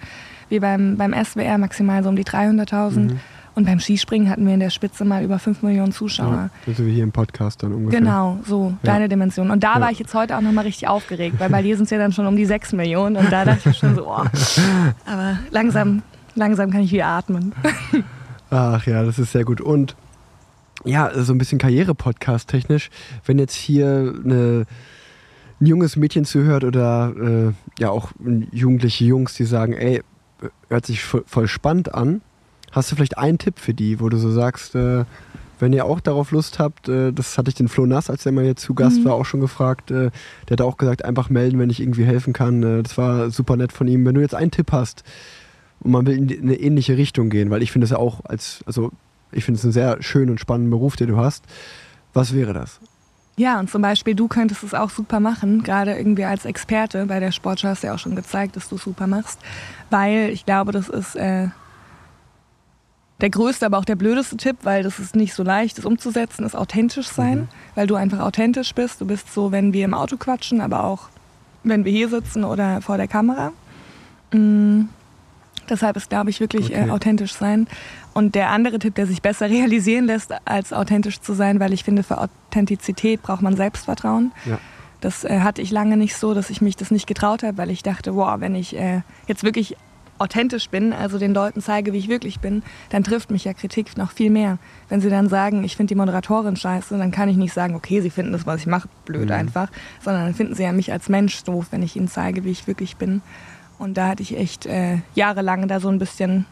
wie beim, beim SWR maximal so um die 300.000. Mhm. Und beim Skispringen hatten wir in der Spitze mal über 5 Millionen Zuschauer. Ja, sind wir hier im Podcast dann ungefähr. Genau, so, Ja. deine Dimension. Und da Ja. war ich jetzt heute auch nochmal richtig aufgeregt, weil bei dir sind es ja dann schon um die 6 Millionen und da dachte ich schon so, oh. Aber langsam, langsam kann ich wieder atmen. Ach ja, das ist sehr gut. Und ja, so ein bisschen Karriere-Podcast technisch, wenn jetzt hier eine, ein junges Mädchen zuhört oder äh, ja auch jugendliche Jungs, die sagen, ey, hört sich voll spannend an, hast du vielleicht einen Tipp für die, wo du so sagst, äh, wenn ihr auch darauf Lust habt, äh, das hatte ich den Flo Nass, als der mal hier zu Gast Mhm. war, auch schon gefragt, äh, der hat auch gesagt, einfach melden, wenn ich irgendwie helfen kann. Äh, das war super nett von ihm. Wenn du jetzt einen Tipp hast, und man will in eine ähnliche Richtung gehen, weil ich finde es ja auch als, also ich finde es einen sehr schönen und spannenden Beruf, den du hast. Was wäre das? Ja, und zum Beispiel, du könntest es auch super machen, gerade irgendwie als Experte. Bei der Sportschau hast du ja auch schon gezeigt, dass du es super machst. Weil ich glaube, das ist äh, der größte, aber auch der blödeste Tipp, weil das ist nicht so leicht, das umzusetzen, ist authentisch sein, weil du einfach authentisch bist. Du bist so, wenn wir im Auto quatschen, aber auch wenn wir hier sitzen oder vor der Kamera. Mm, deshalb ist, glaube ich, wirklich Okay. äh, authentisch sein. Und der andere Tipp, der sich besser realisieren lässt, als authentisch zu sein, weil ich finde, für Authentizität braucht man Selbstvertrauen. Ja. Das äh, hatte ich lange nicht so, dass ich mich das nicht getraut habe, weil ich dachte, wow, wenn ich äh, jetzt wirklich authentisch bin, also den Leuten zeige, wie ich wirklich bin, dann trifft mich ja Kritik noch viel mehr. Wenn sie dann sagen, ich finde die Moderatorin scheiße, dann kann ich nicht sagen, okay, sie finden das, was ich mache, blöd Mhm. einfach, sondern dann finden sie ja mich als Mensch doof, wenn ich ihnen zeige, wie ich wirklich bin. Und da hatte ich echt äh, jahrelang da so ein bisschen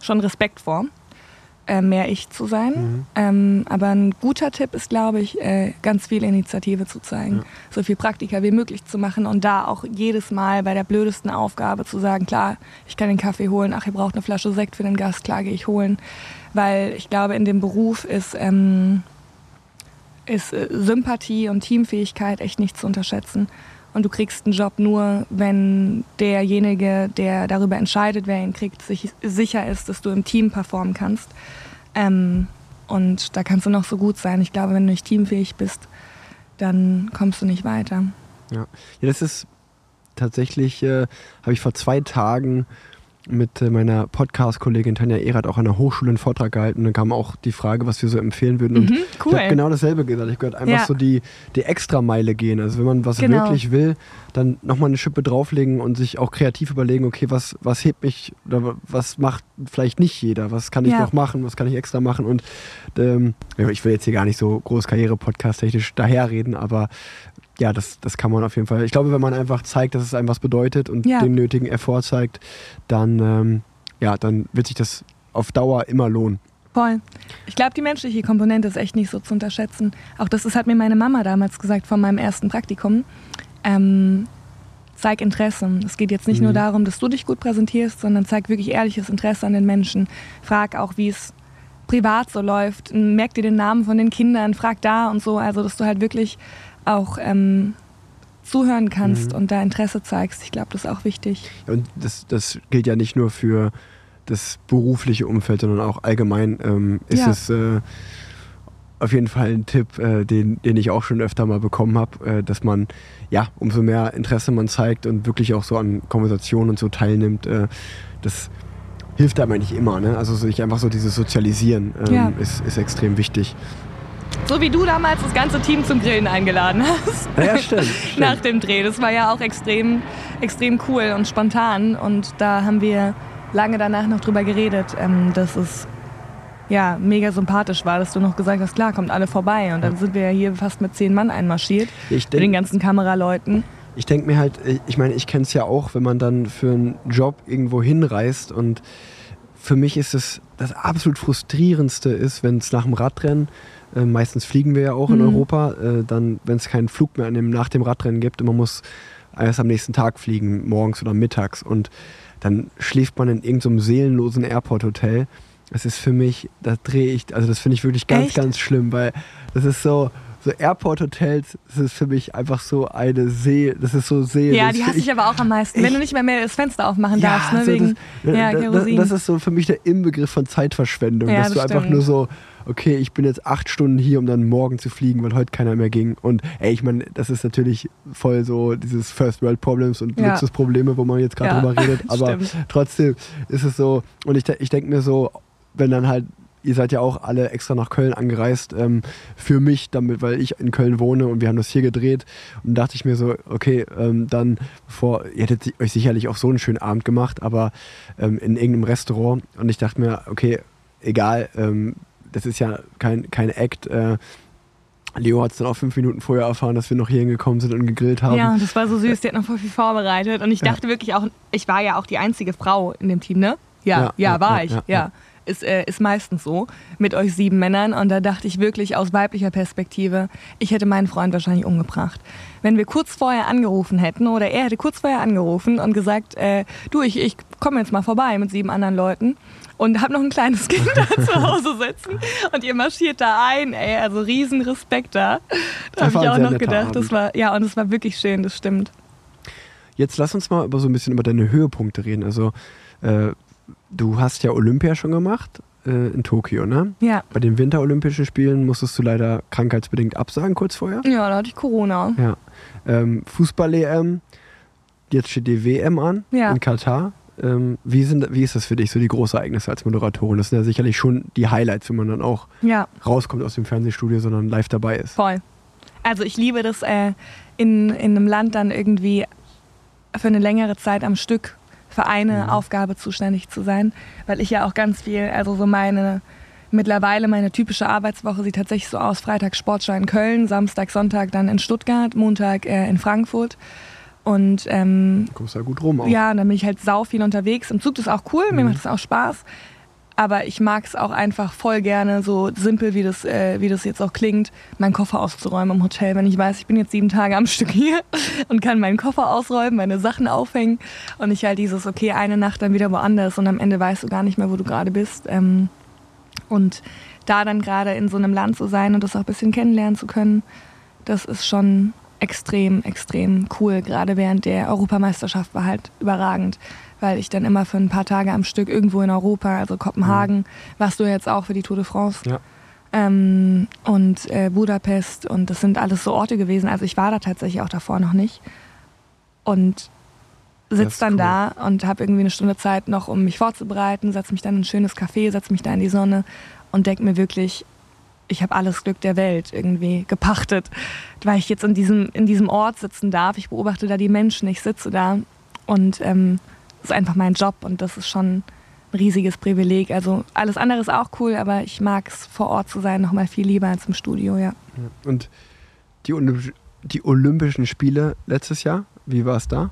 schon Respekt vor, äh, mehr ich zu sein. Mhm. Ähm, aber ein guter Tipp ist, glaube ich, äh, ganz viel Initiative zu zeigen, Ja. so viel Praktika wie möglich zu machen und da auch jedes Mal bei der blödesten Aufgabe zu sagen, klar, ich kann den Kaffee holen, ach, ihr braucht eine Flasche Sekt für den Gast, klar, gehe ich holen. Weil ich glaube, in dem Beruf ist, ähm, ist äh, Sympathie und Teamfähigkeit echt nicht zu unterschätzen. Und du kriegst einen Job nur, wenn derjenige, der darüber entscheidet, wer ihn kriegt, sich sicher ist, dass du im Team performen kannst. Ähm, und da kannst du noch so gut sein. Ich glaube, wenn du nicht teamfähig bist, dann kommst du nicht weiter. Ja, ja das ist tatsächlich, äh, habe ich vor zwei Tagen mit äh, meiner Podcast-Kollegin Tanja Erath auch an der Hochschule einen Vortrag gehalten. Dann kam auch die Frage, was wir so empfehlen würden. Und Mhm, ich cool. habe genau dasselbe gesagt. Ich gehört einfach Ja. so die, die Extrameile gehen. Also wenn man was Genau. wirklich will, dann nochmal eine Schippe drauflegen und sich auch kreativ überlegen, okay, was, was hebt mich oder was macht vielleicht nicht jeder? Was kann ich Ja. noch machen? Was kann ich extra machen? Und ähm, ich will jetzt hier gar nicht so groß Karriere-Podcast-technisch daherreden, aber ja, das, das kann man auf jeden Fall. Ich glaube, wenn man einfach zeigt, dass es einem was bedeutet und Ja. den nötigen Effort zeigt, dann, ähm, ja, dann wird sich das auf Dauer immer lohnen. Voll. Ich glaube, die menschliche Komponente ist echt nicht so zu unterschätzen. Auch das, das hat mir meine Mama damals gesagt von meinem ersten Praktikum. Ähm, zeig Interesse. Es geht jetzt nicht Mhm. nur darum, dass du dich gut präsentierst, sondern zeig wirklich ehrliches Interesse an den Menschen. Frag auch, wie es privat so läuft. Merk dir den Namen von den Kindern, frag da und so. Also, dass du halt wirklich auch ähm, zuhören kannst Mhm. und da Interesse zeigst. Ich glaube, das ist auch wichtig. Und das, das gilt ja nicht nur für das berufliche Umfeld, sondern auch allgemein ähm, ist Ja. es äh, auf jeden Fall ein Tipp, äh, den, den ich auch schon öfter mal bekommen habe, äh, dass man, ja, umso mehr Interesse man zeigt und wirklich auch so an Konversationen und so teilnimmt, äh, das hilft einem eigentlich immer. Ne? Also sich einfach so dieses Sozialisieren ähm, Ja. ist, ist extrem wichtig. So wie du damals das ganze Team zum Grillen eingeladen hast. Ja, stimmt. stimmt. nach dem Dreh. Das war ja auch extrem, extrem cool und spontan. Und da haben wir lange danach noch drüber geredet, ähm, dass es ja mega sympathisch war, dass du noch gesagt hast, klar, kommt alle vorbei. Und dann sind wir ja hier fast mit zehn Mann einmarschiert. Ich Mit den denk- ganzen Kameraleuten. Ich denke mir halt, ich- ich meine, ich kenne es ja auch, wenn man dann für einen Job irgendwo hinreist und für mich ist es das absolut frustrierendste ist, wenn es nach dem Radrennen, äh, meistens fliegen wir ja auch in Mhm. Europa, äh, dann, wenn es keinen Flug mehr dem, nach dem Radrennen gibt und man muss erst am nächsten Tag fliegen, morgens oder mittags und dann schläft man in irgendeinem seelenlosen Airport-Hotel. Das ist für mich, da drehe ich, also das finde ich wirklich ganz, Echt? ganz schlimm, weil das ist so, so Airport-Hotels, das ist für mich einfach so eine See, das ist so See. Ja, das die hasse ich aber auch am meisten. Wenn ich- du nicht mehr, mehr das Fenster aufmachen darfst, ne? so Wegen das, ja, da- da- Kerosin. das ist so für mich der Inbegriff von Zeitverschwendung, Ja, dass du das einfach stimmt. nur so, okay, ich bin jetzt acht Stunden hier, um dann morgen zu fliegen, weil heute keiner mehr ging. Und ey, ich meine, das ist natürlich voll so dieses First World Problems und Ja. Luxusprobleme, wo man jetzt gerade Ja, drüber redet. Aber stimmt. trotzdem ist es so, und ich, ich denke mir so, wenn dann halt Ihr seid ja auch alle extra nach Köln angereist ähm, für mich, damit, weil ich in Köln wohne und wir haben das hier gedreht. Und dachte ich mir so, okay, ähm, dann bevor, ihr hättet euch sicherlich auch so einen schönen Abend gemacht, aber ähm, in irgendeinem Restaurant. Und ich dachte mir, okay, egal, ähm, das ist ja kein, kein Act. Äh, Leo hat es dann auch fünf Minuten vorher erfahren, dass wir noch hier hingekommen sind und gegrillt haben. Ja, das war so süß. Die hat noch voll viel vorbereitet. Und ich Ja. dachte wirklich auch, ich war ja auch die einzige Frau in dem Team, ne? Ja, Ja, ja, ja, war ja, ich. ja, Ja, ja. Ist, äh, ist meistens so mit euch sieben Männern. Und da dachte ich wirklich aus weiblicher Perspektive, ich hätte meinen Freund wahrscheinlich umgebracht. Wenn wir kurz vorher angerufen hätten oder er hätte kurz vorher angerufen und gesagt, äh, du, ich, ich komme jetzt mal vorbei mit sieben anderen Leuten und habe noch ein kleines Kind da zu Hause sitzen und ihr marschiert da ein, ey, also riesen Respekt da. Da Das habe ich auch noch gedacht, das Abend. war, ja, und es war wirklich schön, das stimmt. Jetzt lass uns mal über so ein bisschen über deine Höhepunkte reden. Also äh, du hast ja Olympia schon gemacht äh, in Tokio, ne? Ja. Bei den Winterolympischen Spielen musstest du leider krankheitsbedingt absagen kurz vorher. Ja, da hatte ich Corona. Ja. Ähm, Fußball-EM, jetzt steht die WM an Ja. in Katar. Ähm, wie, sind, wie ist das für dich, so die Großereignisse als Moderatorin? Das sind ja sicherlich schon die Highlights, wenn man dann auch Ja, rauskommt aus dem Fernsehstudio, sondern live dabei ist. voll. Also ich liebe das, äh, in, in einem Land dann irgendwie für eine längere Zeit am Stück für eine Mhm. Aufgabe zuständig zu sein, weil ich ja auch ganz viel, also so meine, mittlerweile meine typische Arbeitswoche sieht tatsächlich so aus, Freitag Sportschau in Köln, Samstag, Sonntag dann in Stuttgart, Montag äh, in Frankfurt und ähm, Du kommst ja gut rum auch. ja, dann bin ich halt sau viel unterwegs. Im Zug ist auch cool, mir Mhm. macht es auch Spaß. Aber ich mag es auch einfach voll gerne, so simpel wie das, äh, wie das jetzt auch klingt, meinen Koffer auszuräumen im Hotel. Wenn ich weiß, ich bin jetzt sieben Tage am Stück hier und kann meinen Koffer ausräumen, meine Sachen aufhängen und ich halt dieses, okay, eine Nacht dann wieder woanders und am Ende weißt du gar nicht mehr, wo du gerade bist. Ähm, und da dann gerade in so einem Land zu sein und das auch ein bisschen kennenlernen zu können, das ist schon extrem, extrem cool. Gerade während der Europameisterschaft war halt überragend, weil ich dann immer für ein paar Tage am Stück irgendwo in Europa, also Kopenhagen, warst du jetzt auch für die Tour de France. Ja. Ähm, und äh, Budapest und das sind alles so Orte gewesen. Also ich war da tatsächlich auch davor noch nicht. Und sitze dann cool. da und habe irgendwie eine Stunde Zeit noch, um mich vorzubereiten, setze mich dann in ein schönes Café, setze mich da in die Sonne und denke mir wirklich, ich habe alles Glück der Welt irgendwie gepachtet, weil ich jetzt in diesem, in diesem Ort sitzen darf. Ich beobachte da die Menschen, ich sitze da und ähm, ist einfach mein Job und das ist schon ein riesiges Privileg. Also alles andere ist auch cool, aber ich mag es vor Ort zu sein noch mal viel lieber als im Studio, ja. Und die, Olymp die Olympischen Spiele letztes Jahr, wie war es da?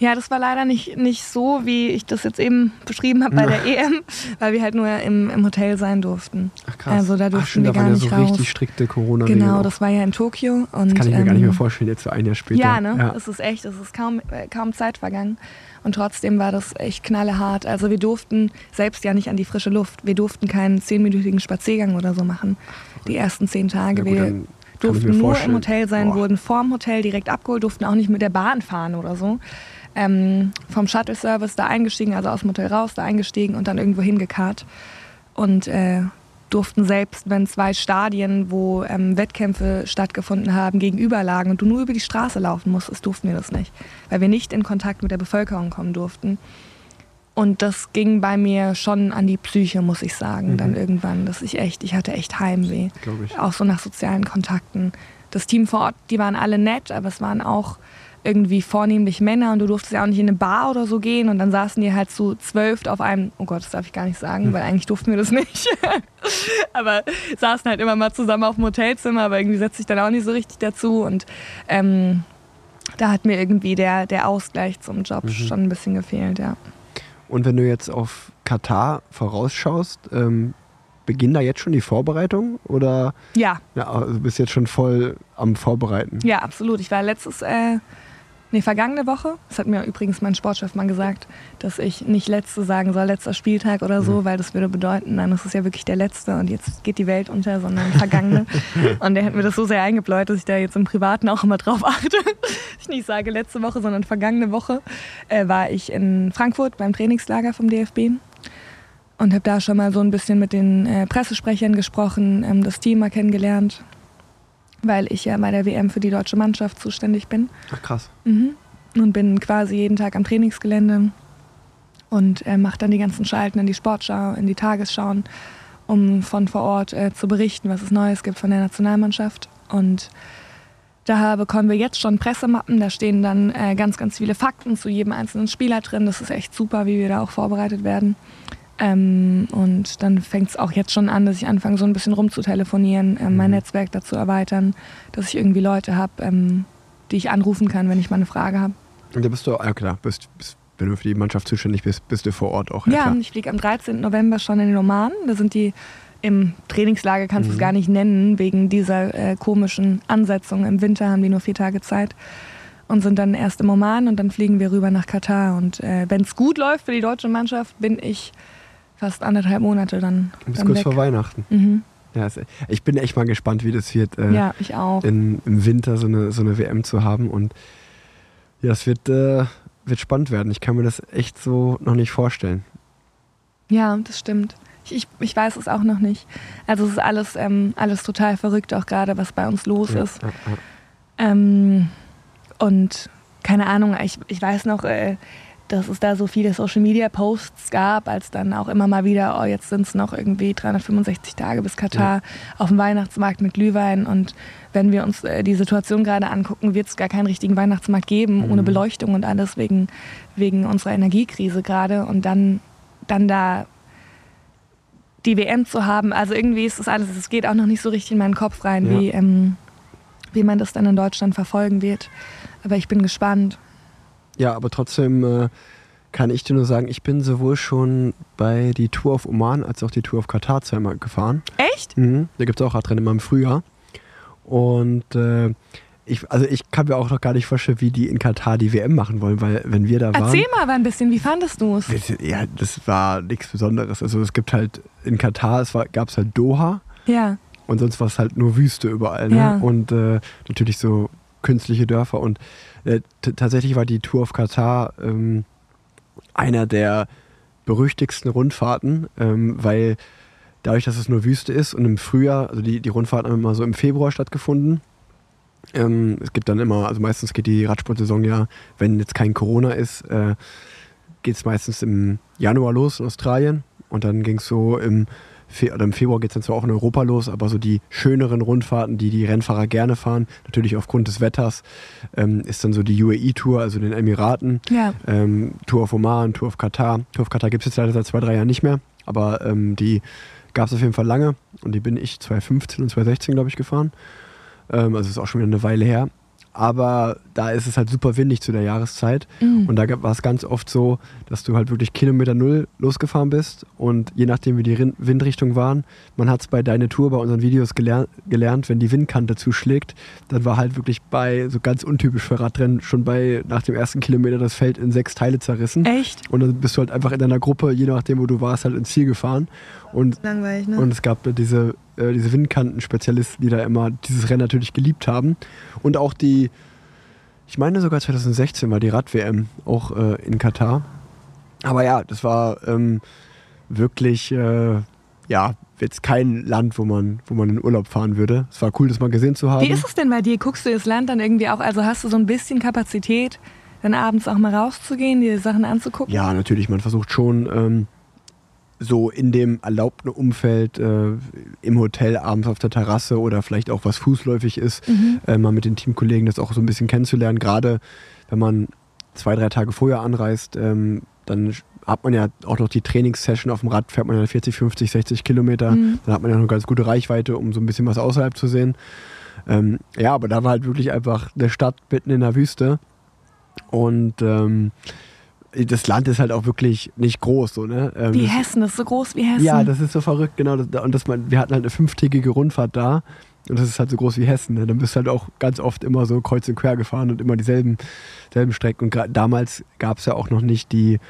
Ja, das war leider nicht, nicht so, wie ich das jetzt eben beschrieben habe bei der EM, weil wir halt nur im, im Hotel sein durften. Ach krass. Also da Ach, durften stimmt, wir da waren gar ja nicht so raus. richtig strikte Corona-Regeln. Genau, auch. das war ja in Tokio. Und, kann ich mir gar nicht ähm, mehr vorstellen, jetzt so ein Jahr später. Ja, ne? Ja. Es ist echt, es ist kaum, äh, kaum Zeit vergangen. Und trotzdem war das echt knallehart. Also wir durften selbst ja nicht an die frische Luft. Wir durften keinen zehnminütigen Spaziergang oder so machen. Die ersten zehn Tage. Ja, wir durften nur im Hotel sein, Boah. wurden vorm Hotel direkt abgeholt, durften auch nicht mit der Bahn fahren oder so. Ähm, vom Shuttle-Service da eingestiegen, also aus dem Hotel raus, da eingestiegen und dann irgendwo hingekarrt. Und äh, durften selbst, wenn zwei Stadien, wo ähm, Wettkämpfe stattgefunden haben, gegenüber lagen und du nur über die Straße laufen musstest, durften wir das nicht. Weil wir nicht in Kontakt mit der Bevölkerung kommen durften. Und das ging bei mir schon an die Psyche, muss ich sagen, Mhm. dann irgendwann, dass ich echt, ich hatte echt Heimweh glaube ich. auch so nach sozialen Kontakten. Das Team vor Ort, die waren alle nett, aber es waren auch irgendwie vornehmlich Männer und du durftest ja auch nicht in eine Bar oder so gehen und dann saßen die halt zu zwölf auf einem, oh Gott, das darf ich gar nicht sagen, Hm. weil eigentlich durften wir das nicht. aber saßen halt immer mal zusammen auf dem Hotelzimmer, aber irgendwie setzt sich dann auch nicht so richtig dazu und ähm, da hat mir irgendwie der, der Ausgleich zum Job Mhm. schon ein bisschen gefehlt, ja. Und wenn du jetzt auf Katar vorausschaust, ähm, beginnen da jetzt schon die Vorbereitungen oder Ja, ja, also du bist jetzt schon voll am Vorbereiten? Ja, absolut. Ich war letztes, äh, nee, vergangene Woche, das hat mir übrigens mein Sportchef mal gesagt, dass ich nicht letzte sagen soll, letzter Spieltag oder so, weil das würde bedeuten, dann ist es ja wirklich der letzte und jetzt geht die Welt unter, sondern vergangene. und der hat mir das so sehr eingebläut, dass ich da jetzt im Privaten auch immer drauf achte. ich nicht sage letzte Woche, sondern vergangene Woche äh, war ich in Frankfurt beim Trainingslager vom DFB und habe da schon mal so ein bisschen mit den äh, Pressesprechern gesprochen, ähm, das Team mal kennengelernt, weil ich ja bei der WM für die deutsche Mannschaft zuständig bin. Ach krass. Mhm. Und bin quasi jeden Tag am Trainingsgelände und äh, mache dann die ganzen Schalten in die Sportschau, in die Tagesschauen, um von vor Ort äh, zu berichten, was es Neues gibt von der Nationalmannschaft. Und da bekommen wir jetzt schon Pressemappen, da stehen dann äh, ganz, ganz viele Fakten zu jedem einzelnen Spieler drin. Das ist echt super, wie wir da auch vorbereitet werden. Ähm, und dann fängt es auch jetzt schon an, dass ich anfange, so ein bisschen rumzutelefonieren, ähm, mein Mhm. Netzwerk dazu erweitern, dass ich irgendwie Leute habe, ähm, die ich anrufen kann, wenn ich mal eine Frage habe. Und da bist du, ja klar, bist, bist, wenn du für die Mannschaft zuständig bist, bist du vor Ort auch. Ja, klar. ich fliege am 13. November schon in den Oman. Da sind die im Trainingslager, kannst du es Mhm. gar nicht nennen, wegen dieser äh, komischen Ansetzung. Im Winter haben die nur vier Tage Zeit und sind dann erst im Oman und dann fliegen wir rüber nach Katar. Und äh, wenn es gut läuft für die deutsche Mannschaft, bin ich fast anderthalb Monate dann, dann kurz weg. vor Weihnachten. Mhm. Ja, ich bin echt mal gespannt, wie das wird, äh, Ja, ich auch. in, im Winter so eine, so eine WM zu haben. Und ja, es wird, äh, wird spannend werden. Ich kann mir das echt so noch nicht vorstellen. Ja, das stimmt. Ich, ich, ich weiß es auch noch nicht. Also es ist alles, ähm, alles total verrückt, auch gerade was bei uns los Ja, ist. ja. Ähm, und keine Ahnung, ich, ich weiß noch, äh, dass es da so viele Social Media Posts gab, als dann auch immer mal wieder, oh, jetzt sind es noch irgendwie 365 Tage bis Katar Ja. auf dem Weihnachtsmarkt mit Glühwein. Und wenn wir uns äh, die Situation gerade angucken, wird es gar keinen richtigen Weihnachtsmarkt geben, Mhm. ohne Beleuchtung und alles wegen, wegen unserer Energiekrise gerade. Und dann, dann da die WM zu haben, also irgendwie ist das alles, es geht auch noch nicht so richtig in meinen Kopf rein, Ja. wie, ähm, wie man das dann in Deutschland verfolgen wird. Aber ich bin gespannt. Ja, aber trotzdem äh, kann ich dir nur sagen, ich bin sowohl schon bei die Tour auf Oman als auch die Tour auf Katar zweimal gefahren. Echt? Mhm. Da gibt es auch Radrennen immer im Frühjahr. Und äh, ich, also ich kann mir auch noch gar nicht vorstellen, wie die in Katar die WM machen wollen, weil wenn wir da waren. Erzähl mal aber ein bisschen, wie fandest du es? Ja, das war nichts Besonderes. Also es gibt halt in Katar, es gab es halt Doha Ja, und sonst war es halt nur Wüste überall. Ne? Ja. Und äh, natürlich so künstliche Dörfer. Und äh, tatsächlich war die Tour auf Katar ähm, einer der berüchtigsten Rundfahrten, ähm, weil dadurch, dass es nur Wüste ist und im Frühjahr, also die, die Rundfahrten haben immer so im Februar stattgefunden. Ähm, es gibt dann immer, also meistens geht die Radsportsaison ja, wenn jetzt kein Corona ist, äh, geht es meistens im Januar los in Australien und dann ging es so im, Fe oder im Februar geht es dann zwar auch in Europa los, aber so die schöneren Rundfahrten, die die Rennfahrer gerne fahren, natürlich aufgrund des Wetters, ähm, ist dann so die UAE-Tour, also den Emiraten, ja. ähm, Tour auf Oman, Tour auf Katar. Tour auf Katar gibt es jetzt leider seit zwei, drei Jahren nicht mehr, aber ähm, die gab es auf jeden Fall lange und die bin ich 2015 und 2016, glaube ich, gefahren. Ähm, also ist auch schon wieder eine Weile her. Aber da ist es halt super windig zu der Jahreszeit. Mhm. Und da war es ganz oft so, dass du halt wirklich Kilometer Null losgefahren bist. Und je nachdem, wie die Windrichtung waren, man hat es bei Deine Tour, bei unseren Videos geler gelernt, wenn die Windkante zuschlägt, dann war halt wirklich bei, so ganz untypisch für Radrennen, schon bei nach dem ersten Kilometer das Feld in sechs Teile zerrissen. Echt? Und dann bist du halt einfach in deiner Gruppe, je nachdem, wo du warst, halt ins Ziel gefahren. Und Langweilig, ne? und es gab diese, äh, diese Windkantenspezialisten, die da immer dieses Rennen natürlich geliebt haben. Und auch die, ich meine sogar 2016 war die Rad-WM auch äh, in Katar. Aber ja, das war ähm, wirklich, äh, ja, jetzt kein Land, wo man, wo man in Urlaub fahren würde. Es war cool, das mal gesehen zu haben. Wie ist es denn bei dir? Guckst du das Land dann irgendwie auch, also hast du so ein bisschen Kapazität, dann abends auch mal rauszugehen, dir Sachen anzugucken? Ja, natürlich, man versucht schon ähm, so in dem erlaubten Umfeld, äh, im Hotel, abends auf der Terrasse oder vielleicht auch was fußläufig ist, Mhm. äh, mal mit den Teamkollegen das auch so ein bisschen kennenzulernen. Gerade wenn man zwei, drei Tage vorher anreist, ähm, dann hat man ja auch noch die Trainingssession auf dem Rad, fährt man ja 40, 50, 60 Kilometer. Mhm. Dann hat man ja noch eine ganz gute Reichweite, um so ein bisschen was außerhalb zu sehen. Ähm, ja, aber da war halt wirklich einfach eine Stadt mitten in der Wüste. Und ähm, das Land ist halt auch wirklich nicht groß. So, ne? Ähm, Wie Hessen, das ist so groß wie Hessen. ja, das ist so verrückt, genau. Und das, man, wir hatten halt eine fünftägige Rundfahrt da. Und das ist halt so groß wie Hessen. Ne? Dann bist du halt auch ganz oft immer so kreuz und quer gefahren und immer dieselben selben Strecken. Und damals gab es ja auch noch nicht die,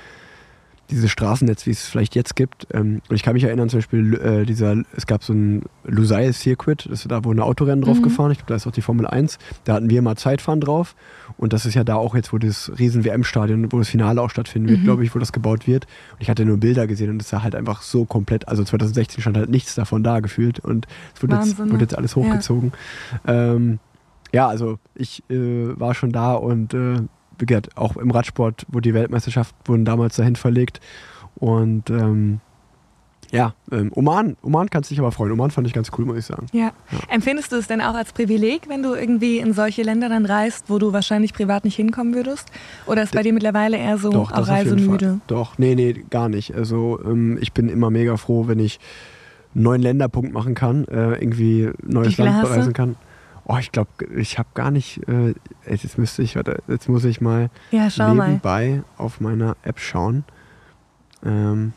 dieses Straßennetz, wie es vielleicht jetzt gibt. Ähm, und ich kann mich erinnern, zum Beispiel, äh, dieser, es gab so ein Lusail Circuit, das ist da wo ein Autorennen drauf Mhm. gefahren. Ich glaube, da ist auch die Formel 1. Da hatten wir mal Zeitfahren drauf. Und das ist ja da auch jetzt, wo das riesen WM-Stadion, wo das Finale auch stattfinden wird, Mhm. glaube ich, wo das gebaut wird. Und ich hatte nur Bilder gesehen und es sah halt einfach so komplett, also 2016 stand halt nichts davon da gefühlt und es wurde, jetzt, Wahnsinn, ne? jetzt alles hochgezogen. Ja, ähm, ja also ich äh, war schon da und äh, gesagt, auch im Radsport, wo die Weltmeisterschaft wurden damals dahin verlegt. Und ähm, ja, ähm, Oman, Oman kannst dich aber freuen. Oman fand ich ganz cool, muss ich sagen. Ja. Empfindest du es denn auch als Privileg, wenn du irgendwie in solche Länder dann reist, wo du wahrscheinlich privat nicht hinkommen würdest? Oder ist bei dir mittlerweile eher so Doch, auch reisemüde? Doch, nee, nee, gar nicht. Also ähm, ich bin immer mega froh, wenn ich einen neuen Länderpunkt machen kann, äh, irgendwie neues Land bereisen kann. Oh, ich glaube, ich habe gar nicht, äh, jetzt müsste ich, warte, jetzt muss ich mal Ja, schau mal. nebenbei auf meiner App schauen. Ähm,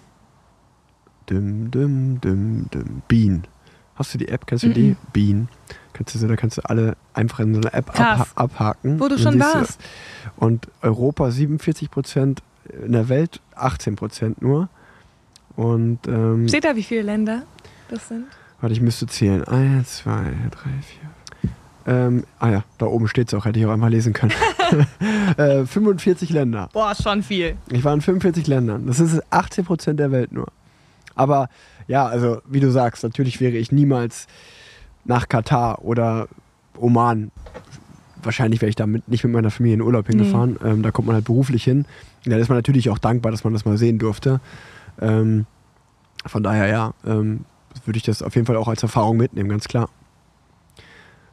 düm, düm, düm, düm. Bean. Hast du die App? Kennst du die? Mhm. Bean. Kannst du, da kannst du alle einfach in so einer App abha abhaken. Wo du schon warst. Und Europa 47 Prozent, in der Welt 18 Prozent nur. Und ähm, Steht da, wie viele Länder das sind? warte, ich müsste zählen. Eins, zwei, drei, vier. Ähm, ah ja, da oben steht es auch, hätte ich auch einmal lesen können. äh, 45 Länder. Boah, schon viel. Ich war in 45 Ländern. Das ist 18 Prozent der Welt nur. Aber ja, also wie du sagst, natürlich wäre ich niemals nach Katar oder Oman wahrscheinlich wäre ich da mit, nicht mit meiner Familie in Urlaub hingefahren. Ähm, da kommt man halt beruflich hin. Da ist man natürlich auch dankbar, dass man das mal sehen durfte. Ähm, von daher, ja, ähm, würde ich das auf jeden Fall auch als Erfahrung mitnehmen, ganz klar.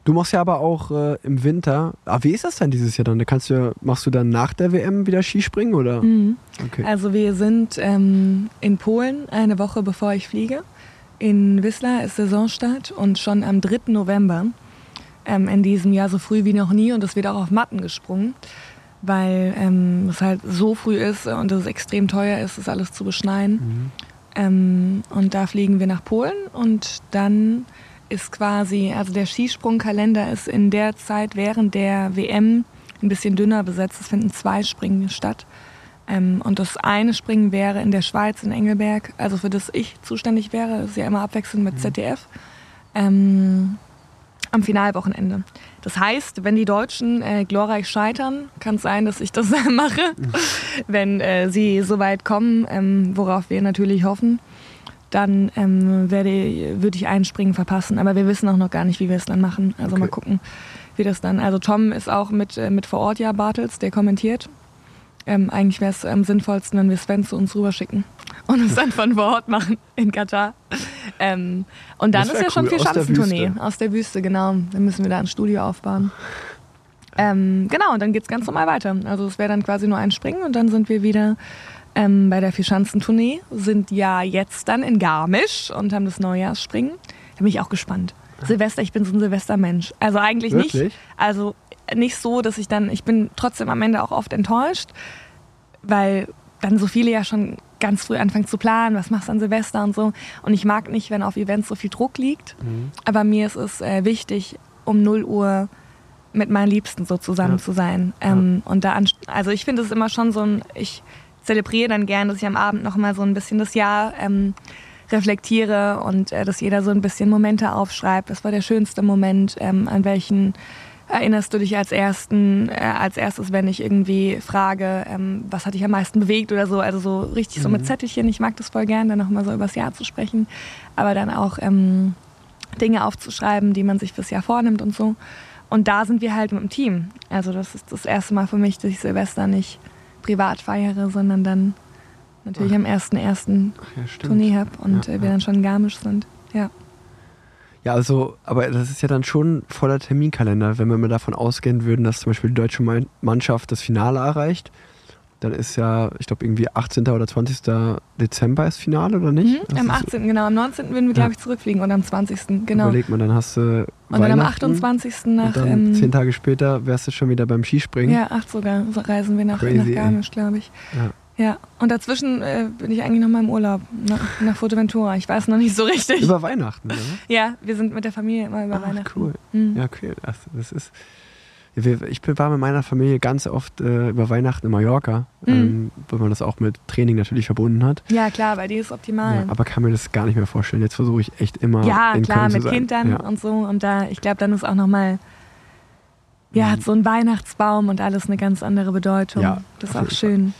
Du machst ja aber auch äh, im Winter. Ah, wie ist das denn dieses Jahr dann? Da kannst du, machst du dann nach der WM wieder Skispringen oder? Mhm. Okay. Also wir sind ähm, in Polen eine Woche bevor ich fliege. In Wisla ist Saisonstart und schon am 3. November ähm, in diesem Jahr so früh wie noch nie und es wird auch auf Matten gesprungen, weil ähm, es halt so früh ist und es extrem teuer ist, das alles zu beschneien. Mhm. Ähm, und da fliegen wir nach Polen und dann ist quasi, also der Skisprungkalender ist in der Zeit während der WM ein bisschen dünner besetzt. Es finden zwei Springen statt. Ähm, und das eine Springen wäre in der Schweiz, in Engelberg, also für das ich zuständig wäre. Das ist ja immer abwechselnd mit ZDF. Ähm, am Finalwochenende. Das heißt, wenn die Deutschen äh, glorreich scheitern, kann es sein, dass ich das mache, wenn äh, sie so weit kommen, ähm, worauf wir natürlich hoffen. Dann ähm, werde, würde ich einen Springen verpassen. Aber wir wissen auch noch gar nicht, wie wir es dann machen. Also Okay. mal gucken, wie das dann. Also Tom ist auch mit, äh, mit vor Ort, ja, Bartels, der kommentiert. Ähm, eigentlich wäre es am sinnvollsten, wenn wir Sven zu uns rüberschicken und es dann von vor Ort machen in Katar. Ähm, und dann ist ja schon cool, viel aus der Schanzentournee. Aus der Wüste, genau. Dann müssen wir da ein Studio aufbauen. Ähm, genau, und dann geht es ganz normal weiter. Also es wäre dann quasi nur ein Springen und dann sind wir wieder ähm, bei der Vierschanzentournee. Sind ja jetzt dann in Garmisch und haben das Neujahrsspringen. Da bin ich auch gespannt. Silvester, ich bin so ein Silvestermensch. Also eigentlich nicht. Wirklich? Also nicht so, dass ich dann, ich bin trotzdem am Ende auch oft enttäuscht, weil dann so viele ja schon ganz früh anfangen zu planen, was machst du an Silvester und so. Und ich mag nicht, wenn auf Events so viel Druck liegt. Mhm. Aber mir ist es äh, wichtig, um 0 Uhr mit meinen Liebsten so zusammen Ja. zu sein. Ähm, Und da, also ich finde es immer schon so ein, ich zelebriere dann gern, dass ich am Abend noch mal so ein bisschen das Jahr ähm, reflektiere und äh, dass jeder so ein bisschen Momente aufschreibt. Das war der schönste Moment, ähm, an welchen erinnerst du dich als ersten, äh, als erstes, wenn ich irgendwie frage, ähm, was hat dich am meisten bewegt oder so. Also so richtig so mit Zettelchen. Ich mag das voll gern, dann nochmal so übers Jahr zu sprechen. Aber dann auch ähm, Dinge aufzuschreiben, die man sich fürs Jahr vornimmt und so. Und da sind wir halt mit dem Team. Also das ist das erste Mal für mich, dass ich Silvester nicht privat feiere, sondern dann natürlich am 1.1. Ja. Tournee habe und Ja, wir ja. dann schon in Garmisch sind. Ja. Ja, also, aber das ist ja dann schon voller Terminkalender, wenn wir mal davon ausgehen würden, dass zum Beispiel die deutsche Mannschaft das Finale erreicht. Dann ist ja, ich glaube, irgendwie 18. oder 20. Dezember ist Finale, oder nicht? Mhm, am Das ist- 18. genau. Am 19. würden wir, glaube ich, zurückfliegen oder am 20. Genau. Überleg mal, dann hast du Und dann am Weihnachten 28. nach. und dann ähm, zehn Tage später wärst du schon wieder beim Skispringen. ja, acht sogar. So reisen wir nach, Crazy, nach. Garmisch, glaube ich. Ja. Ja. Und dazwischen äh, bin ich eigentlich noch mal im Urlaub. Nach, nach Fuerteventura. Ich weiß noch nicht so richtig. Über Weihnachten, oder? ja, wir sind mit der Familie immer über Ach, Weihnachten. cool. Mhm. Ja. Das, das ist. Ich war mit meiner Familie ganz oft äh, über Weihnachten in Mallorca, Mhm. ähm, weil man das auch mit Training natürlich verbunden hat. Ja, klar, bei dir ist optimal. Ja, aber kann mir das gar nicht mehr vorstellen. Jetzt versuche ich echt immer. Ja, in klar, Köln zu mit sein. Kind dann Ja. und so. Und da, ich glaube, dann ist auch nochmal, ja, Mhm. hat so ein Weihnachtsbaum und alles eine ganz andere Bedeutung. Ja, das ist auch schön.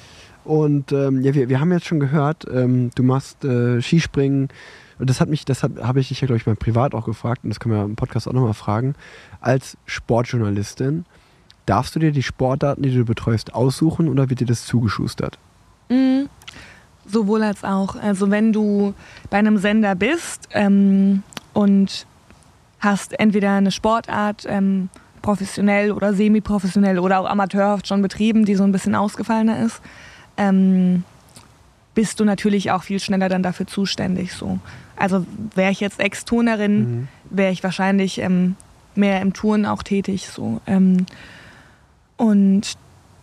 Und ähm, ja, wir, wir haben jetzt schon gehört, ähm, du machst äh, Skispringen. Und das hat mich, das hat- habe ich dich ja, glaube ich, mal privat auch gefragt, und das können wir im Podcast auch nochmal fragen. Als Sportjournalistin, darfst du dir die Sportarten, die du betreust, aussuchen oder wird dir das zugeschustert? Mhm. Sowohl als auch. Also wenn du bei einem Sender bist ähm, und hast entweder eine Sportart ähm, professionell oder semi-professionell oder auch amateurhaft schon betrieben, die so ein bisschen ausgefallener ist, ähm, bist du natürlich auch viel schneller dann dafür zuständig. So. Also wäre ich jetzt Ex-Turnerin, wäre ich wahrscheinlich ähm, mehr im Touren auch tätig. So. Ähm, und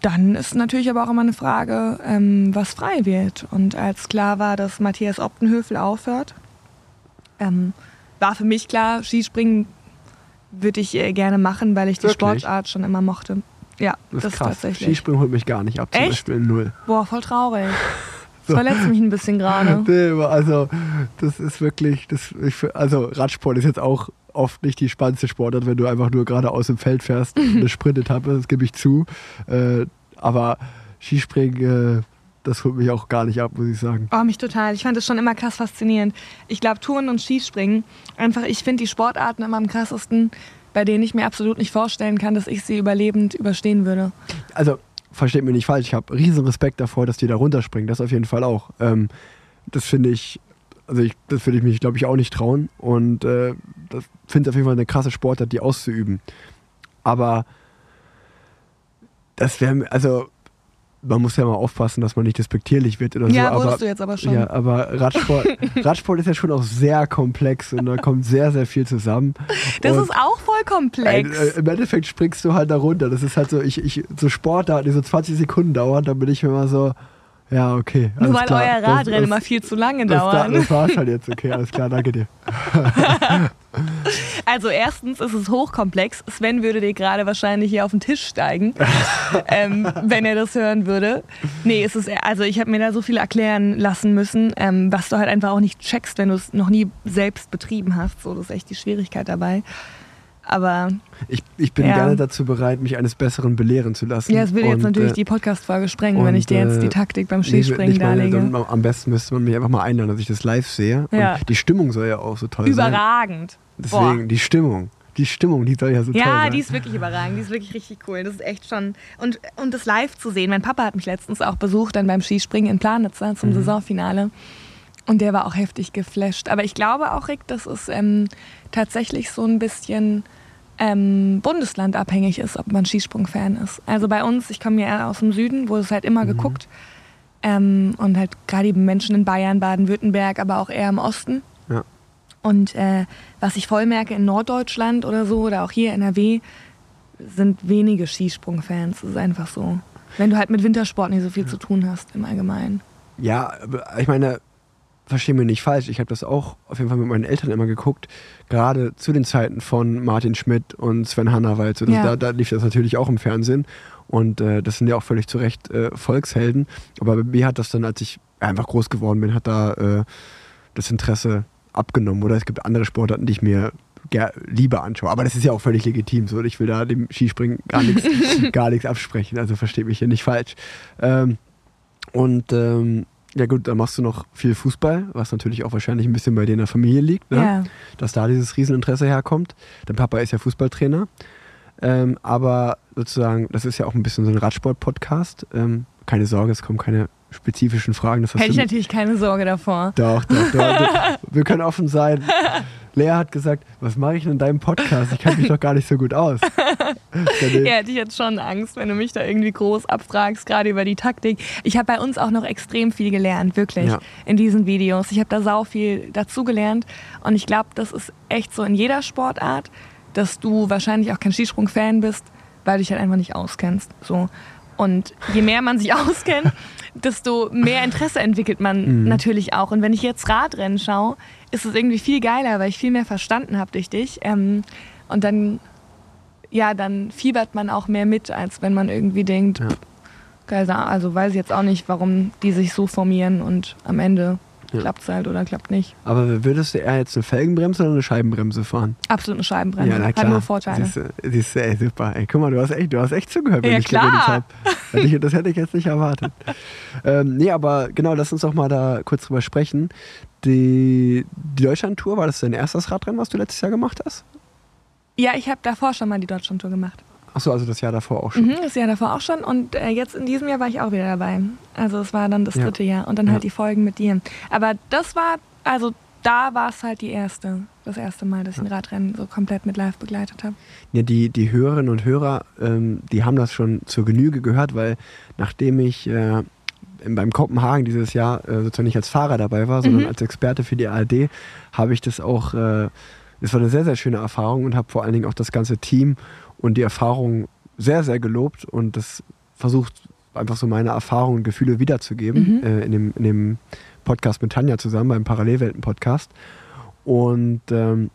dann ist natürlich aber auch immer eine Frage, ähm, was frei wird. Und als klar war, dass Matthias Optenhöfel aufhört, ähm, war für mich klar, Skispringen würde ich äh, gerne machen, weil ich die Wirklich? Sportart schon immer mochte. Ja, Das das, ist krass. tatsächlich. Skispringen holt mich gar nicht ab, zum Echt? Beispiel Null. Boah, voll traurig. Das verletzt mich ein bisschen gerade. Also, das ist wirklich, das, ich, also Radsport ist jetzt auch oft nicht die spannendste Sportart, wenn du einfach nur gerade aus dem Feld fährst und eine Sprintetappe, das gebe ich zu. Äh, aber Skispringen, äh, das holt mich auch gar nicht ab, muss ich sagen. Oh, mich total. Ich fand das schon immer krass faszinierend. Ich glaube, Touren und Skispringen, einfach, ich finde die Sportarten immer am krassesten, bei denen ich mir absolut nicht vorstellen kann, dass ich sie überlebend überstehen würde. Also, versteht mich nicht falsch, ich habe riesen Respekt davor, dass die da runterspringen. Das auf jeden Fall auch. Ähm, das finde ich, also ich, das würde ich mich, glaube ich, auch nicht trauen. Und äh, das finde ich auf jeden Fall eine krasse Sportart, die auszuüben. Aber das wäre, also man muss ja mal aufpassen, dass man nicht despektierlich wird oder Ja, so. wurdest Aber, du jetzt aber schon. ja, aber Radsport, Radsport ist ja schon auch sehr komplex und da kommt sehr, sehr viel zusammen. Das Und ist auch voll komplex. Äh, Im Endeffekt springst du halt da runter. Das ist halt so, ich, ich, so Sportarten, die so 20 Sekunden dauern, da bin ich mir immer so, ja, okay. Nur weil klar. euer Das- Radrennen das, immer viel zu lange das, da- dauern. das war's halt jetzt, okay, alles klar, danke dir. Also erstens ist es hochkomplex. Sven würde dir gerade wahrscheinlich hier auf den Tisch steigen, ähm, wenn er das hören würde. Nee, es ist also ich habe mir da so viel erklären lassen müssen, ähm, was du halt einfach auch nicht checkst, wenn du es noch nie selbst betrieben hast. So, das ist echt die Schwierigkeit dabei. Aber Ich, ich bin Ja. gerne dazu bereit, mich eines Besseren belehren zu lassen. ja, es würde jetzt natürlich äh, die Podcast-Folge sprengen, wenn ich dir jetzt die äh, Taktik beim Nee, Skispringen meine, darlege. dann am besten müsste man mich einfach mal einladen, dass ich das live sehe. Ja. Und die Stimmung soll ja auch so toll sein. Überragend. Deswegen, die Stimmung. Die Stimmung, die soll ja so toll Ja, sein. die ist wirklich überragend. Die ist wirklich richtig cool. Das ist echt schon. Und, und das live zu sehen. Mein Papa hat mich letztens auch besucht, dann beim Skispringen in Planitzer Mhm. zum Saisonfinale. Und der war auch heftig geflasht. Aber ich glaube auch, Rick, dass es ähm, tatsächlich so ein bisschen ähm, bundeslandabhängig ist, ob man Skisprung-Fan ist. Also bei uns, ich komme ja aus dem Süden, wo es halt immer Mhm. geguckt. Ähm, und halt gerade die Menschen in Bayern, Baden-Württemberg, aber auch eher im Osten. Ja. Und äh, was ich voll merke in Norddeutschland oder so oder auch hier in NRW, sind wenige Skisprung-Fans. Das ist einfach so. Wenn du halt mit Wintersport nicht so viel zu tun hast im Allgemeinen. Ja, ich meine, versteh mir nicht falsch, ich habe das auch auf jeden Fall mit meinen Eltern immer geguckt, gerade zu den Zeiten von Martin Schmidt und Sven Hannawald. So, Ja. da, da lief das natürlich auch im Fernsehen und äh, das sind ja auch völlig zu Recht äh, Volkshelden. Aber bei mir hat das dann, als ich einfach groß geworden bin, hat da äh, das Interesse abgenommen. Oder es gibt andere Sportarten, die ich mir lieber anschaue. Aber das ist ja auch völlig legitim. So. Ich will da dem Skispringen gar nichts gar nichts absprechen. Also versteht mich hier nicht falsch. Ähm, und ähm, ja gut, dann machst du noch viel Fußball, was natürlich auch wahrscheinlich ein bisschen bei dir in der Familie liegt, ne? Ja. dass da dieses Rieseninteresse herkommt. Dein Papa ist ja Fußballtrainer. Ähm, aber sozusagen, das ist ja auch ein bisschen so ein Radsport-Podcast. Ähm, keine Sorge, es kommen keine spezifischen Fragen. Das Hätte ich natürlich keine Sorge davor. doch, doch, doch. Wir können offen sein. Lea hat gesagt, was mache ich denn in deinem Podcast? Ich kenne mich doch gar nicht so gut aus. Ja, hätte ich jetzt schon Angst, wenn du mich da irgendwie groß abfragst, gerade über die Taktik. Ich habe bei uns auch noch extrem viel gelernt, wirklich, Ja. in diesen Videos. Ich habe da sau viel dazu gelernt. Und ich glaube, das ist echt so in jeder Sportart, dass du wahrscheinlich auch kein Skisprung-Fan bist, weil du dich halt einfach nicht auskennst. So. Und je mehr man sich auskennt, desto mehr Interesse entwickelt man Mhm. natürlich auch. Und wenn ich jetzt Radrennen schaue, ist es irgendwie viel geiler, weil ich viel mehr verstanden habe durch dich. Ähm, und dann ja, dann fiebert man auch mehr mit, als wenn man irgendwie denkt, Ja. pff, also weiß ich jetzt auch nicht, warum die sich so formieren und am Ende Ja. klappt es halt oder klappt nicht. Aber würdest du eher jetzt eine Felgenbremse oder eine Scheibenbremse fahren? Absolut eine Scheibenbremse. Hat nur Vorteile. Siehst du, siehst du, ey, super. Ey, guck mal, du hast echt, du hast echt zugehört, wenn Ja, ich klar. geredet habe. Hätte ich- Das hätte ich jetzt nicht erwartet. ähm, nee, aber genau, lass uns doch mal da kurz drüber sprechen. Die, die Deutschland-Tour, war das dein erstes Radrennen, was du letztes Jahr gemacht hast? Ja, ich habe davor schon mal die Deutschlandtour gemacht. Achso, also das Jahr davor auch schon. Mhm, das Jahr davor auch schon und äh, jetzt in diesem Jahr war ich auch wieder dabei. Also es war dann das Ja. dritte Jahr und dann Ja. halt die Folgen mit dir. Aber das war, also da war es halt die erste, das erste Mal, dass ich ein Radrennen so komplett mit live begleitet habe. Ja, die, die Hörerinnen und Hörer, ähm, die haben das schon zur Genüge gehört, weil nachdem ich äh, beim Kopenhagen dieses Jahr äh, sozusagen nicht als Fahrer dabei war, sondern Mhm. als Experte für die ARD, habe ich das auch, äh, es war eine sehr, sehr schöne Erfahrung und habe vor allen Dingen auch das ganze Team und die Erfahrung sehr, sehr gelobt und das versucht einfach so meine Erfahrungen und Gefühle wiederzugeben Mhm. äh, in, dem, in dem Podcast mit Tanja zusammen, beim Parallelwelten-Podcast. Und ähm,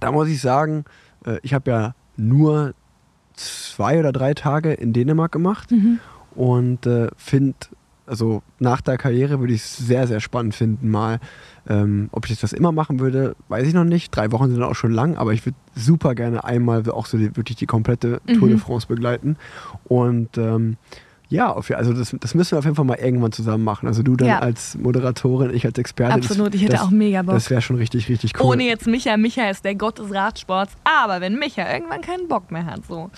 da muss ich sagen, äh, ich habe ja nur zwei oder drei Tage in Dänemark gemacht Mhm. und äh, finde, also nach der Karriere würde ich es sehr, sehr spannend finden, mal. Ähm, ob ich das immer machen würde, weiß ich noch nicht. Drei Wochen sind auch schon lang, aber ich würde super gerne einmal auch so die, wirklich die komplette Tour de Mhm. France begleiten. Und ähm, Ja, also das, das müssen wir auf jeden Fall mal irgendwann zusammen machen. Also du dann Ja. als Moderatorin, ich als Experte. Absolut, das, ich hätte das, auch mega Bock. Das wäre schon richtig, richtig cool. Ohne jetzt Micha. Micha ist der Gott des Radsports. Aber wenn Micha irgendwann keinen Bock mehr hat, so,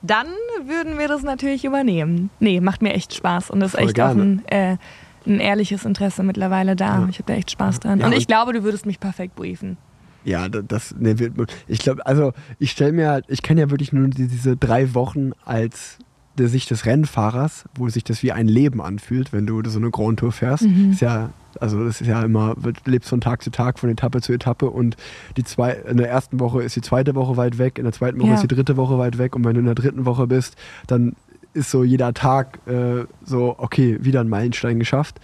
dann würden wir das natürlich übernehmen. Nee, macht mir echt Spaß. Und ist Voll echt auch gerne. ein, äh, ein ehrliches Interesse mittlerweile da. Ja. Ich habe da echt Spaß dran. Ja, und ich und- glaube, du würdest mich perfekt briefen. Ja, da- das, ne, ich glaube, also ich stelle mir, halt- ich kenne ja wirklich nur die, diese drei Wochen als der Sicht des Rennfahrers, wo sich das wie ein Leben anfühlt, wenn du so eine Grand Tour fährst. Mhm. Ist ja, also das ist ja immer, du lebst von Tag zu Tag, von Etappe zu Etappe und die zwei, in der ersten Woche ist die zweite Woche weit weg, in der zweiten Woche Ja. ist die dritte Woche weit weg und wenn du in der dritten Woche bist, dann ist so jeder Tag äh, so, okay, wieder ein Meilenstein geschafft.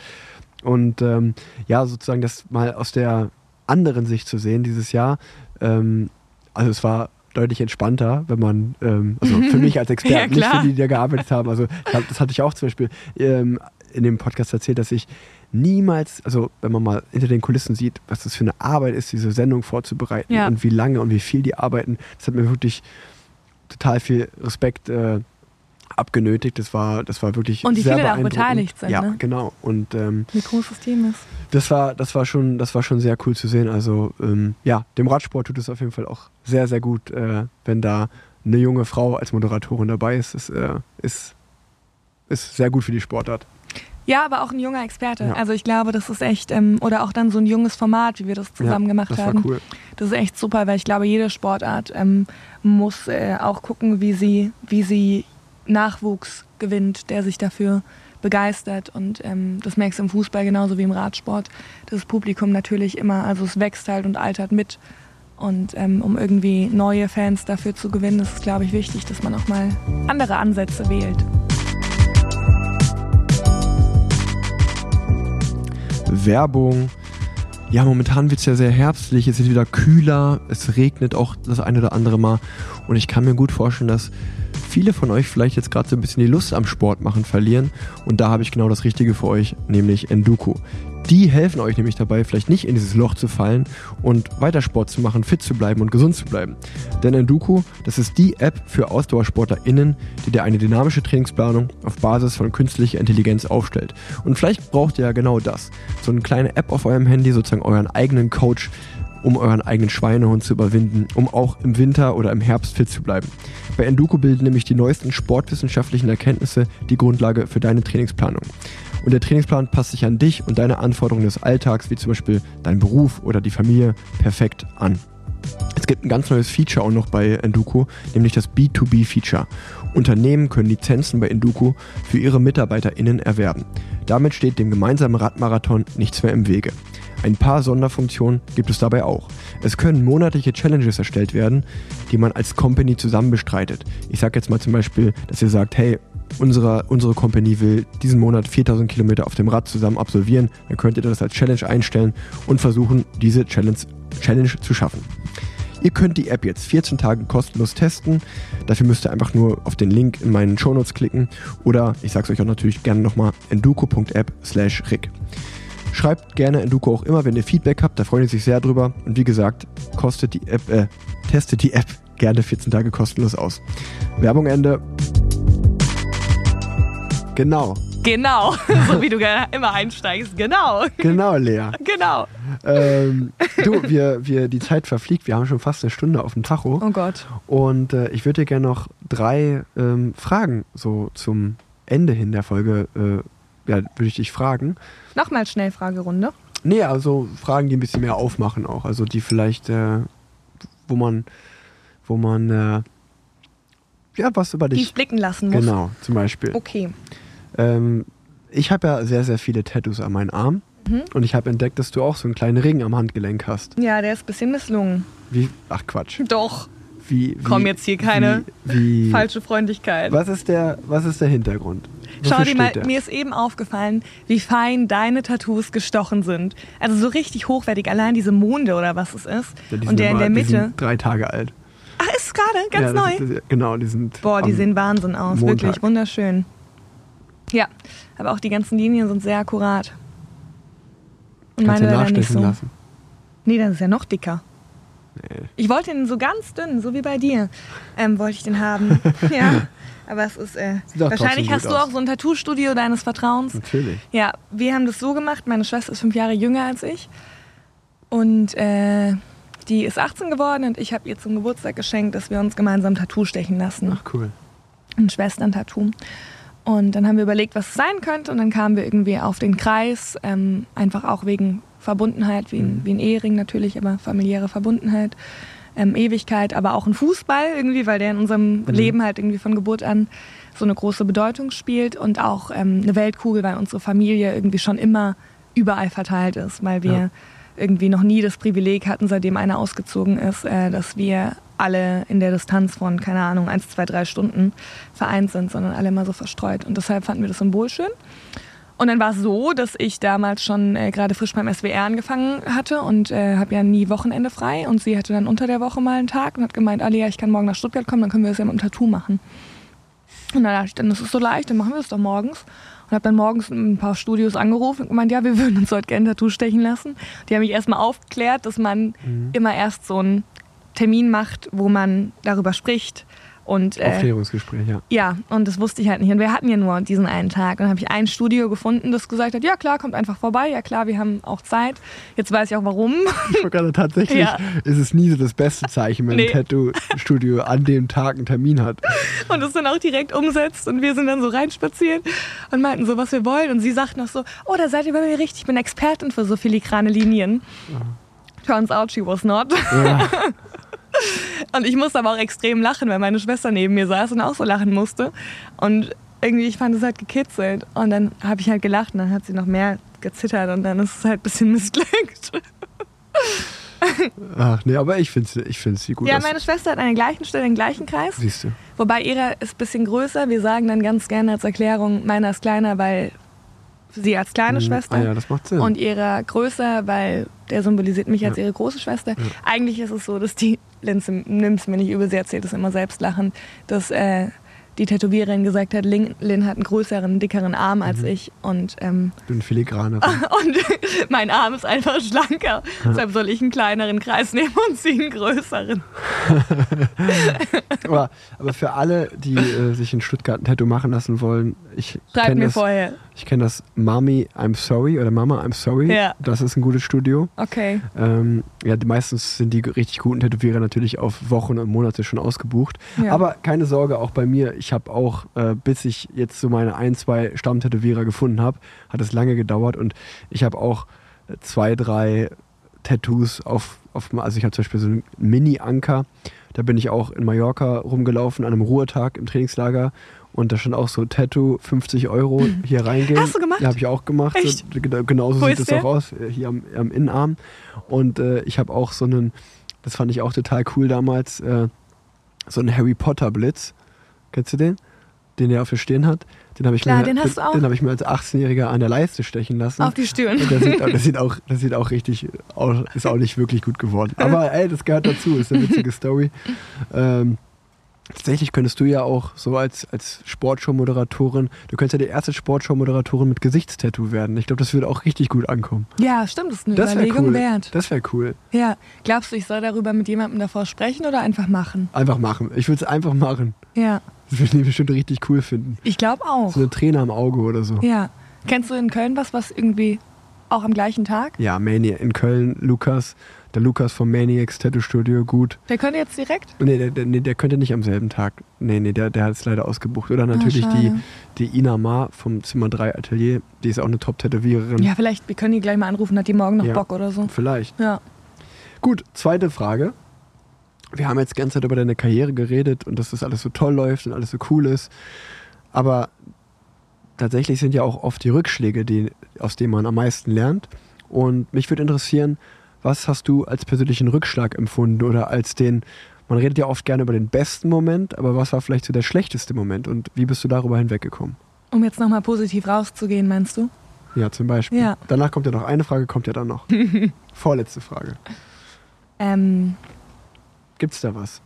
Und ähm, ja, sozusagen das mal aus der anderen Sicht zu sehen dieses Jahr. Ähm, also es war deutlich entspannter, wenn man, ähm, also für mich als Ja, Experte, nicht für die, die da gearbeitet haben. Also hab, das hatte ich auch zum Beispiel ähm, in dem Podcast erzählt, dass ich niemals, also wenn man mal hinter den Kulissen sieht, was das für eine Arbeit ist, diese Sendung vorzubereiten Ja. und wie lange und wie viel die arbeiten, das hat mir wirklich total viel Respekt äh, abgenötigt. Das war, das war wirklich Und sehr viele da auch beteiligt sind, Ja, ne? genau. Und ähm, Wie groß das Team ist. das war, das war schon, das war schon sehr cool zu sehen. Also ähm, ja, dem Radsport tut es auf jeden Fall auch sehr, sehr gut, äh, wenn da eine junge Frau als Moderatorin dabei ist. Das äh, ist, ist sehr gut für die Sportart. Ja, aber auch ein junger Experte. Ja. Also ich glaube, das ist echt, ähm, oder auch dann so ein junges Format, wie wir das zusammen ja, gemacht das haben. war cool. Das ist echt super, weil ich glaube, jede Sportart ähm, muss äh, auch gucken, wie sie, wie sie Nachwuchs gewinnt, der sich dafür begeistert. Und ähm, das merkst du im Fußball genauso wie im Radsport. Das Publikum natürlich immer, also es wächst halt und altert mit. Und ähm, um irgendwie neue Fans dafür zu gewinnen, ist es, glaube ich, wichtig, dass man auch mal andere Ansätze wählt. Werbung. Ja, momentan wird es ja sehr herbstlich, es ist wieder kühler, es regnet auch das eine oder andere Mal. Und ich kann mir gut vorstellen, dass viele von euch vielleicht jetzt gerade so ein bisschen die Lust am Sport machen verlieren. Und da habe ich genau das Richtige für euch, nämlich Enduko. Die helfen euch nämlich dabei, vielleicht nicht in dieses Loch zu fallen und weiter Sport zu machen, fit zu bleiben und gesund zu bleiben. Denn Enduko, das ist die App für AusdauersportlerInnen, die dir eine dynamische Trainingsplanung auf Basis von künstlicher Intelligenz aufstellt. Und vielleicht braucht ihr ja genau das. So eine kleine App auf eurem Handy, sozusagen euren eigenen Coach, um euren eigenen Schweinehund zu überwinden, um auch im Winter oder im Herbst fit zu bleiben. Bei Enduko bilden nämlich die neuesten sportwissenschaftlichen Erkenntnisse die Grundlage für deine Trainingsplanung. Und der Trainingsplan passt sich an dich und deine Anforderungen des Alltags, wie zum Beispiel dein Beruf oder die Familie, perfekt an. Es gibt ein ganz neues Feature auch noch bei Enduko, nämlich das B2B-Feature. Unternehmen können Lizenzen bei Enduko für ihre MitarbeiterInnen erwerben. Damit steht dem gemeinsamen Radmarathon nichts mehr im Wege. Ein paar Sonderfunktionen gibt es dabei auch. Es können monatliche Challenges erstellt werden, die man als Company zusammen bestreitet. Ich sage jetzt mal zum Beispiel, dass ihr sagt, hey, unsere, unsere Company will diesen Monat 4000 Kilometer auf dem Rad zusammen absolvieren. Dann könnt ihr das als Challenge einstellen und versuchen, diese Challenge, Challenge zu schaffen. Ihr könnt die App jetzt 14 Tage kostenlos testen. Dafür müsst ihr einfach nur auf den Link in meinen Shownotes klicken oder ich sage es euch auch natürlich gerne nochmal enduko.app slash rick. Schreibt gerne Enduko auch immer, wenn ihr Feedback habt, da freuen die sich sehr drüber. Und wie gesagt, kostet die App, äh, testet die App gerne 14 Tage kostenlos aus. Werbung Ende. Genau, Genau, so wie du gerne immer einsteigst. Genau, genau, Lea. genau. ähm, du, wir, wir, die Zeit verfliegt, wir haben schon fast eine Stunde auf dem Tacho. Oh Gott. Und äh, ich würde dir gerne noch drei ähm, Fragen so zum Ende hin der Folge, äh, ja, würde ich dich fragen. Nochmal Schnellfragerunde. Nee, also Fragen, die ein bisschen mehr aufmachen auch. Also die vielleicht, äh, wo man, wo man, äh, ja, was über Die dich. ich blicken lassen muss. Genau, zum Beispiel. Okay. Ähm, ich habe ja sehr, sehr viele Tattoos an meinen Arm. Mhm. Und ich habe entdeckt, dass du auch so einen kleinen Ring am Handgelenk hast. Ja, der ist ein bisschen misslungen. Wie, ach Quatsch. Doch. Wie, wie, Komm, jetzt hier keine wie, wie, Falsche Freundlichkeit. Was ist der, was ist der Hintergrund? Schau dir mal, der? mir ist eben aufgefallen, wie fein deine Tattoos gestochen sind. Also so richtig hochwertig, allein diese Monde oder was es ist. Ja, die Und der in der Die Mitte. sind drei Tage alt. Ach, ist gerade ganz ja, neu. Ist, genau, die sind. Boah, die sehen Wahnsinn aus. Montag. Wirklich wunderschön. Ja, aber auch die ganzen Linien sind sehr akkurat. Und Kannst meine nicht nachstechen so. lassen. Nee, dann ist ja noch dicker. Nee. Ich wollte den so ganz dünn, so wie bei dir, ähm, wollte ich den haben. ja, aber es ist, äh, wahrscheinlich hast du aus. auch so ein Tattoo-Studio deines Vertrauens. Natürlich. Ja, wir haben das so gemacht. Meine Schwester ist fünf Jahre jünger als ich. Und äh, die ist 18 geworden und ich habe ihr zum Geburtstag geschenkt, dass wir uns gemeinsam Tattoo stechen lassen. Ach cool. Ein Schwestern-Tattoo. Und dann haben wir überlegt, was es sein könnte. Und dann kamen wir irgendwie auf den Kreis, ähm, einfach auch wegen Verbundenheit, wie ein, wie ein Ehering natürlich, aber familiäre Verbundenheit, ähm, Ewigkeit, aber auch ein Fußball irgendwie, weil der in unserem Leben halt irgendwie von Geburt an so eine große Bedeutung spielt und auch ähm, eine Weltkugel, weil unsere Familie irgendwie schon immer überall verteilt ist, weil wir Ja. irgendwie noch nie das Privileg hatten, seitdem einer ausgezogen ist, äh, dass wir alle in der Distanz von, keine Ahnung, eins, zwei, drei Stunden vereint sind, sondern alle immer so verstreut. Und deshalb fanden wir das Symbol schön. Und dann war es so, dass ich damals schon äh, gerade frisch beim SWR angefangen hatte und äh, habe ja nie Wochenende frei. Und sie hatte dann unter der Woche mal einen Tag und hat gemeint, Alia, ich kann morgen nach Stuttgart kommen, dann können wir das ja mit dem Tattoo machen. Und dann dachte ich, dann ist es so leicht, dann machen wir das doch morgens. Und habe dann morgens ein paar Studios angerufen und gemeint, ja, wir würden uns heute gerne ein Tattoo stechen lassen. Die haben mich erstmal aufgeklärt, dass man immer erst so einen Termin macht, wo man darüber spricht. Und, äh, Aufklärungsgespräch, ja. ja, und das wusste ich halt nicht. Und wir hatten ja nur diesen einen Tag. Und dann habe ich ein Studio gefunden, das gesagt hat, ja klar, kommt einfach vorbei. Ja klar, wir haben auch Zeit. Jetzt weiß ich auch warum. Ich gerade tatsächlich Ja. ist es nie so das beste Zeichen, wenn Nee. ein Tattoo-Studio an dem Tag einen Termin hat. und es dann auch direkt umsetzt. Und wir sind dann so reinspaziert und meinten so, was wir wollen. Und sie sagt noch so, oh, da seid ihr bei mir richtig. Ich bin Expertin für so filigrane Linien. Turns out she was not. Ja. Und ich musste aber auch extrem lachen, weil meine Schwester neben mir saß und auch so lachen musste. Und irgendwie, ich fand es halt gekitzelt. Und dann habe ich halt gelacht und dann hat sie noch mehr gezittert und dann ist es halt ein bisschen missglückt. Ach nee, aber ich finde ich find's sie gut Ja, aus. meine Schwester hat an der gleichen Stelle den gleichen Kreis. Siehst du. Wobei ihre ist ein bisschen größer. Wir sagen dann ganz gerne als Erklärung, meiner ist kleiner, weil sie als kleine Mhm. Schwester. Ah ja, das macht Sinn. Und ihrer größer, weil der symbolisiert mich als Ja. ihre große Schwester. Eigentlich ist es so, dass die, Linz nimmt es mir nicht übel, sie erzählt es immer selbst lachend, dass äh, die Tätowiererin gesagt hat, Lin, Lin hat einen größeren, dickeren Arm als Mhm. ich und, ähm, ich bin filigraner. und mein Arm ist einfach schlanker. Deshalb soll ich einen kleineren Kreis nehmen und sie einen größeren. aber, aber für alle, die äh, sich in Stuttgart ein Tattoo machen lassen wollen, ich Schreib kenne mir das, vorher. Ich kenn das Mami I'm Sorry oder Mama I'm Sorry. Ja. Das ist ein gutes Studio. Okay. Ähm, ja, meistens sind die richtig guten Tätowierer natürlich auf Wochen und Monate schon ausgebucht. Ja. Aber keine Sorge, auch bei mir, ich habe auch, äh, bis ich jetzt so meine ein, zwei Stammtätowierer gefunden habe, hat es lange gedauert und ich habe auch äh, zwei, drei Tattoos auf, auf also ich habe zum Beispiel so einen Mini-Anker, da bin ich auch in Mallorca rumgelaufen an einem Ruhetag im Trainingslager und da stand auch so Tattoo 50 Euro hier reingehen. Hast du gemacht? Ja, habe ich auch gemacht. Echt? So, genau- genauso Wo sieht der? auch aus, äh, hier am, am Innenarm. Und äh, ich habe auch so einen, das fand ich auch total cool damals, äh, so einen Harry Potter Blitz. Kennst du den? Den der auf der Stirn hat. Den habe ich, Klar, mir, den hast du auch. Den habe ich mir als 18-Jähriger an der Leiste stechen lassen. Auf die Stirn. Und das sieht, das sieht auch, das sieht auch richtig, auch, ist auch nicht wirklich gut geworden. Aber ey, das gehört dazu, ist eine witzige Story. Ähm, tatsächlich könntest du ja auch so als, als Sportshow-Moderatorin, du könntest ja die erste Sportshow-Moderatorin mit Gesichtstattoo werden. Ich glaube, das würde auch richtig gut ankommen. Ja, stimmt, das ist eine Das Überlegung cool. wert. Das wäre cool. Ja. Glaubst du, ich soll darüber mit jemandem davor sprechen oder einfach machen? Einfach machen. Ich würde es einfach machen. Ja. Das würde ich bestimmt richtig cool finden. Ich glaube auch. So eine Träne am Auge oder so. Ja. Kennst du in Köln was, was irgendwie auch am gleichen Tag? Ja, Mani in Köln, Lukas, der Lukas vom Maniacs Tattoo Studio, gut. Der könnte jetzt direkt? Nee, der, der, nee, der könnte nicht am selben Tag. Nee, nee, der, der hat es leider ausgebucht. Oder natürlich die, schade. die Ina Ma vom Zimmer 3 Atelier, die ist auch eine Top-Tätowiererin. Ja, vielleicht, wir können die gleich mal anrufen, hat die morgen noch Ja. Bock oder so. Vielleicht. Ja. Gut, zweite Frage. Wir haben jetzt die ganze Zeit über deine Karriere geredet und dass das alles so toll läuft und alles so cool ist. Aber tatsächlich sind ja auch oft die Rückschläge, die, aus denen man am meisten lernt. Und mich würde interessieren, was hast du als persönlichen Rückschlag empfunden oder als den, man redet ja oft gerne über den besten Moment, aber was war vielleicht so der schlechteste Moment und wie bist du darüber hinweggekommen? Um jetzt nochmal positiv rauszugehen, meinst du? Ja, zum Beispiel. Ja. Danach kommt ja noch eine Frage, kommt ja dann noch. Vorletzte Frage. Ähm, Gibt's da was?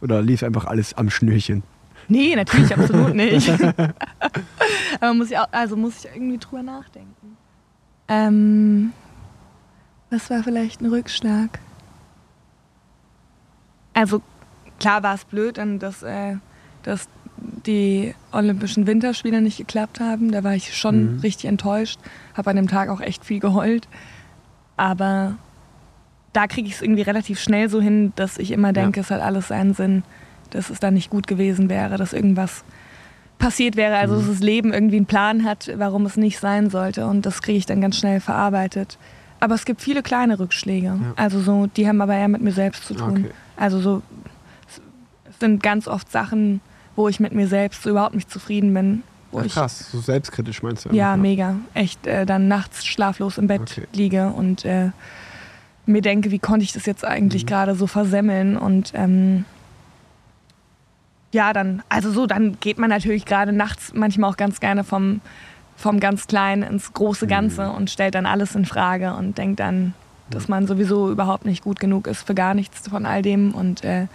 Oder lief einfach alles am Schnürchen? nee, natürlich absolut nicht. Aber muss ich auch, also muss ich irgendwie drüber nachdenken. Ähm, was war vielleicht ein Rückschlag? also klar war es blöd, dann, dass, äh, dass die Olympischen Winterspiele nicht geklappt haben. Da war ich schon Mhm. richtig enttäuscht. Habe an dem Tag auch echt viel geheult. Aber da kriege ich es irgendwie relativ schnell so hin, dass ich immer denke, es hat alles seinen Sinn, dass es dann nicht gut gewesen wäre, dass irgendwas passiert wäre, also dass das Leben irgendwie einen Plan hat, warum es nicht sein sollte. Und das kriege ich dann ganz schnell verarbeitet. Aber es gibt viele kleine Rückschläge. Also so, die haben aber eher mit mir selbst zu tun. Okay. Also so, es sind ganz oft Sachen, wo ich mit mir selbst so überhaupt nicht zufrieden bin. Ja, krass, so selbstkritisch meinst du? ja, einfach, mega. Echt äh, dann nachts schlaflos im Bett Okay. liege und äh, mir denke, wie konnte ich das jetzt eigentlich Mhm. gerade so versemmeln und ähm, ja, dann, also so, dann geht man natürlich gerade nachts manchmal auch ganz gerne vom, vom ganz Kleinen ins große Ganze Mhm. und stellt dann alles in Frage und denkt dann, dass man sowieso überhaupt nicht gut genug ist für gar nichts von all dem und äh,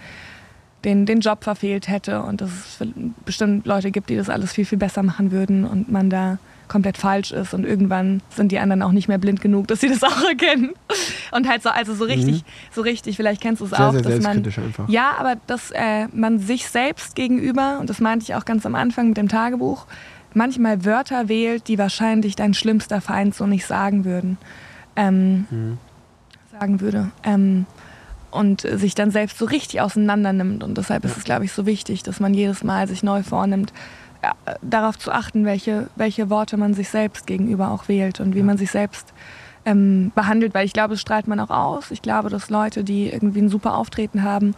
den, den Job verfehlt hätte und dass es bestimmt Leute gibt, die das alles viel, viel besser machen würden und man da komplett falsch ist und irgendwann sind die anderen auch nicht mehr blind genug, dass sie das auch erkennen. Und halt so, also so richtig, so richtig, vielleicht kennst du es Mhm. Sehr, auch, sehr dass man einfach. ja, aber dass äh, man sich selbst gegenüber, und das meinte ich auch ganz am Anfang mit dem Tagebuch, manchmal Wörter wählt, die wahrscheinlich dein schlimmster Feind so nicht sagen würden. Ähm, Mhm. Sagen würde. Ähm, und sich dann selbst so richtig auseinander nimmt. Und deshalb ist es, glaube ich, so wichtig, dass man jedes Mal sich neu vornimmt, äh, darauf zu achten, welche, welche Worte man sich selbst gegenüber auch wählt und wie Ja. man sich selbst ähm, behandelt, weil ich glaube, das strahlt man auch aus. Ich glaube, dass Leute, die irgendwie ein super Auftreten haben,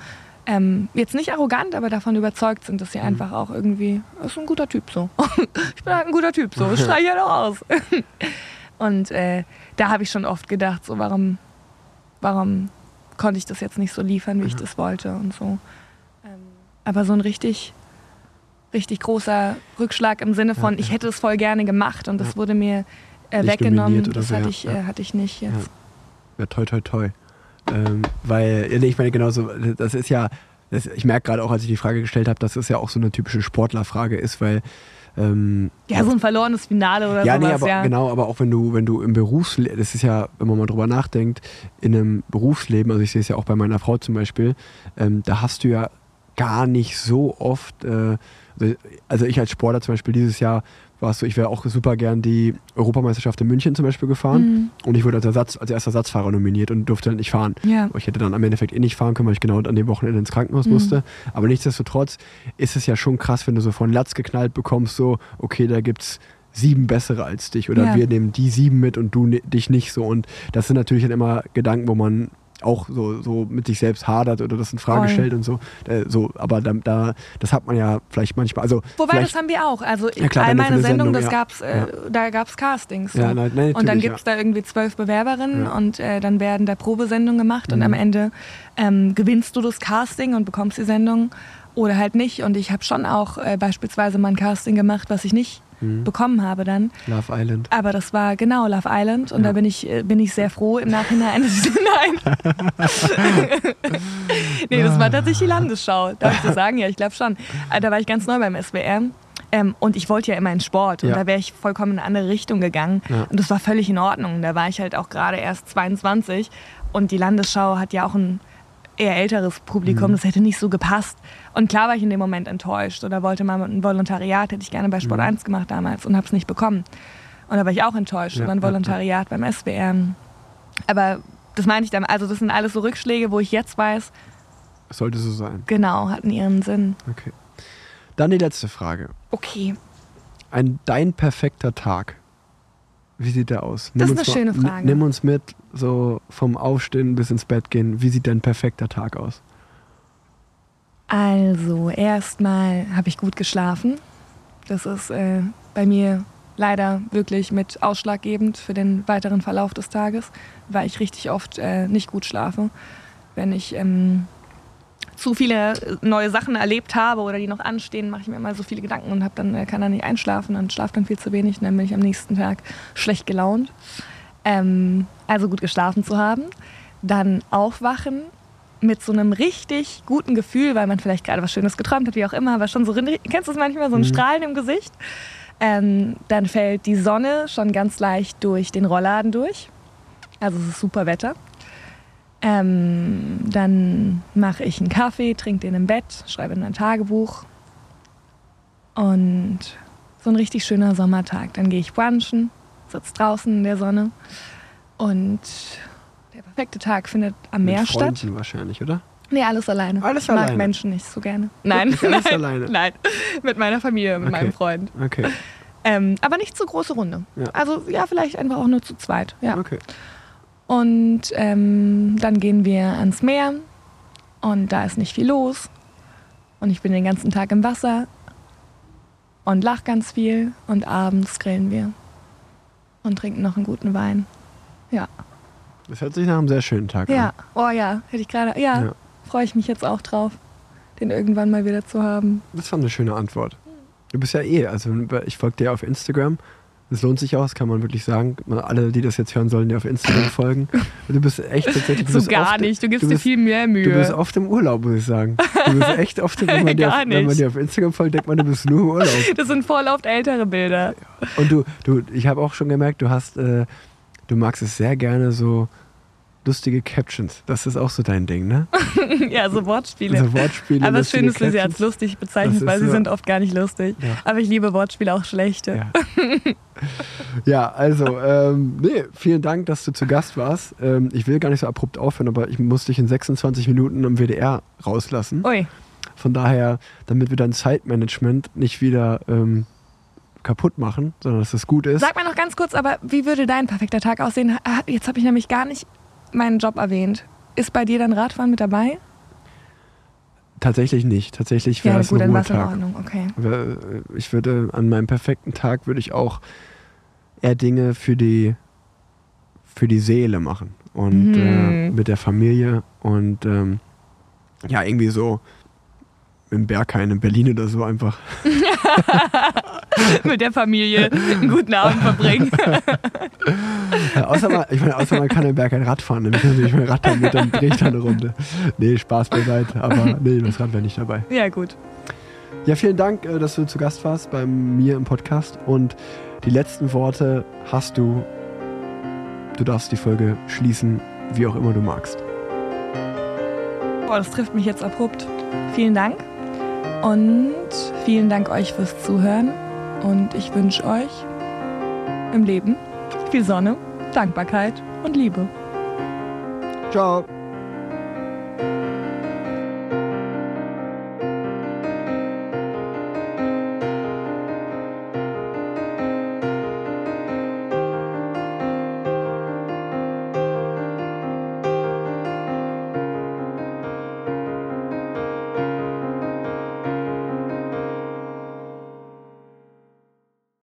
ähm, jetzt nicht arrogant, aber davon überzeugt sind, dass sie einfach auch irgendwie, das ist ein guter Typ so. ich bin halt ein guter Typ so, das strahle ich halt auch aus. Und äh, da habe ich schon oft gedacht, so warum, warum konnte ich das jetzt nicht so liefern, wie ich das wollte und so. Ähm, aber so ein richtig, richtig großer Rückschlag im Sinne von, Ja, ich ja. hätte es voll gerne gemacht und das wurde mir äh, weggenommen. Das so, hatte, ja. ich, äh, hatte ich nicht jetzt. Ja. Ja, toi, toi, toi. Ähm, weil, nee, ich meine, genauso, das ist ja, das, ich merke gerade auch, als ich die Frage gestellt habe, dass es ja auch so eine typische Sportlerfrage ist, weil. Ähm, Ja, so ein verlorenes Finale oder ja, sowas, nee, aber ja. genau, aber auch wenn du, wenn du im Berufsleben, das ist ja, wenn man mal drüber nachdenkt, in einem Berufsleben, also ich sehe es ja auch bei meiner Frau zum Beispiel, ähm, da hast du ja gar nicht so oft, äh, also ich als Sportler zum Beispiel dieses Jahr war es so, ich wäre auch super gern die Europameisterschaft in München zum Beispiel gefahren Mhm. und ich wurde als, Ersatz, als erster Ersatzfahrer nominiert und durfte dann nicht fahren. Ja. Ich hätte dann am Endeffekt eh nicht fahren können, weil ich genau an dem Wochenende ins Krankenhaus Mhm. musste. Aber nichtsdestotrotz ist es ja schon krass, wenn du so von Latz geknallt bekommst, so, okay, da gibt's sieben bessere als dich oder Ja. wir nehmen die sieben mit und du dich nicht so. Und das sind natürlich dann immer Gedanken, wo man auch so, so mit sich selbst hadert oder das in Frage Voll. stellt und so. Äh, so aber da, da, das hat man ja vielleicht manchmal. Also Wobei, das haben wir auch. Also Ja, klar, all meine eine Sendungen, das Sendung, ja. gab's, äh, da gab es Castings. So. Ja, nein, nein, und dann gibt es da irgendwie zwölf Bewerberinnen Ja. und äh, dann werden da Probesendungen gemacht und Mhm. am Ende ähm, gewinnst du das Casting und bekommst die Sendung oder halt nicht. Und ich habe schon auch äh, beispielsweise mal ein Casting gemacht, was ich nicht Mhm. bekommen habe dann. Love Island. Aber das war genau Love Island und Ja. da bin ich, äh, bin ich sehr froh im Nachhinein. Nein. nee, das war tatsächlich die Landesschau. Darf ich so sagen? Ja, ich glaube schon. Äh, Da war ich ganz neu beim SWR. Ähm, und ich wollte ja immer in Sport und Ja. da wäre ich vollkommen in eine andere Richtung gegangen. Ja. Und das war völlig in Ordnung. Da war ich halt auch gerade erst 22 und die Landesschau hat ja auch ein eher älteres Publikum, Mhm. das hätte nicht so gepasst. Und klar war ich in dem Moment enttäuscht oder wollte mal ein Volontariat, hätte ich gerne bei Sport Mhm. 1 gemacht damals und habe es nicht bekommen. Und da war ich auch enttäuscht Ja, über ein ja, ja. Volontariat beim SWR. Aber das meine ich dann, also das sind alles so Rückschläge, wo ich jetzt weiß, Sollte so sein. genau, hatten ihren Sinn. Okay. Dann die letzte Frage. Okay, Ein dein perfekter Tag. Wie sieht der aus? Das ist eine schöne mal- Frage. Nimm uns mit, so vom Aufstehen bis ins Bett gehen. Wie sieht dein perfekter Tag aus? also erstmal habe ich gut geschlafen. Das ist äh, bei mir leider wirklich mit ausschlaggebend für den weiteren Verlauf des Tages, weil ich richtig oft äh, nicht gut schlafe. Wenn ich ähm, zu viele äh, neue Sachen erlebt habe oder die noch anstehen, mache ich mir immer so viele Gedanken und hab dann, äh, kann dann nicht einschlafen und schlafe dann viel zu wenig. Und dann bin ich am nächsten Tag schlecht gelaunt. Ähm, also gut geschlafen zu haben. Dann aufwachen mit so einem richtig guten Gefühl, weil man vielleicht gerade was Schönes geträumt hat, wie auch immer, aber schon so, kennst du es manchmal, so ein Mhm. Strahlen im Gesicht. Ähm, dann fällt die Sonne schon ganz leicht durch den Rollladen durch. Also es ist super Wetter. Ähm, dann mache ich einen Kaffee, trinke den im Bett, schreibe in mein Tagebuch. Und so ein richtig schöner Sommertag. Dann gehe ich brunchen, sitze draußen in der Sonne. Und der perfekte Tag findet am Meer Mit statt. Freunden wahrscheinlich, oder? Nee, alles alleine. Alles ich mag alleine? Menschen nicht so gerne. Nein, Wirklich alles nein, alleine? nein. Mit meiner Familie, mit Okay. meinem Freund. Okay, Ähm, aber nicht so große Runde. Ja. Also ja, vielleicht einfach auch nur zu zweit. Ja. okay. Und ähm, dann gehen wir ans Meer und da ist nicht viel los. Und ich bin den ganzen Tag im Wasser und lach ganz viel und abends grillen wir und trinken noch einen guten Wein. Ja. Das hört sich nach einem sehr schönen Tag Ja. an. Oh ja, hätte ich gerade. Ja, Ja. freue ich mich jetzt auch drauf, den irgendwann mal wieder zu haben. Das war eine schöne Antwort. Du bist ja eh, also ich folge dir auf Instagram. Das lohnt sich auch, das kann man wirklich sagen. Alle, die das jetzt hören sollen, dir auf Instagram folgen. Du bist echt tatsächlich. Du So bist gar oft, nicht, du gibst du dir bist- viel mehr Mühe. Du bist oft im Urlaub, muss ich sagen. Du bist echt oft, im- wenn man, dir auf, wenn man dir auf Instagram folgt, denkt man, du bist nur im Urlaub. das sind voll oft ältere Bilder. Und du, du ich habe auch schon gemerkt, du hast, äh, du magst es sehr gerne so lustige Captions. Das ist auch so dein Ding, ne? ja, so Wortspiele. So Wortspiele. Aber es ist schön, dass sie als lustig Das bezeichnest, ist weil sie so- sind oft gar nicht lustig. Ja. Aber ich liebe Wortspiele, auch schlechte. Ja. ja, also, ähm, nee, vielen Dank, dass du zu Gast warst. Ähm, ich will gar nicht so abrupt aufhören, aber ich muss dich in 26 Minuten am WDR rauslassen. Ui, Von daher, damit wir dein Zeitmanagement nicht wieder ähm, kaputt machen, sondern dass es gut ist. sag mal noch ganz kurz, aber wie würde dein perfekter Tag aussehen? Jetzt habe ich nämlich gar nicht meinen Job erwähnt. Ist bei dir dann Radfahren mit dabei? Tatsächlich nicht. Tatsächlich wäre Ja, es gut, ein dann war es in Ruhetag. Ordnung. Okay. Äh, Ich würde an meinem perfekten Tag würde ich auch eher Dinge für die für die Seele machen und Mhm. äh, mit der Familie und ähm, ja irgendwie so im Berghain in Berlin oder so einfach. mit der Familie einen guten Abend verbringen. Ja, außer man, ich meine, außer man kann im Berghain Rad fahren, dann kann ich mein Rad dann mit, dann drehe ich da eine Runde. Nee, Spaß beiseite, aber nee, das Rad wäre nicht dabei. ja, gut. Ja, vielen Dank, äh, dass du zu Gast warst bei mir im Podcast und die letzten Worte hast du. Du darfst die Folge schließen, wie auch immer du magst. Boah, das trifft mich jetzt abrupt. Vielen Dank. Und vielen Dank euch fürs Zuhören. Und ich wünsche euch im Leben viel Sonne, Dankbarkeit und Liebe. Ciao.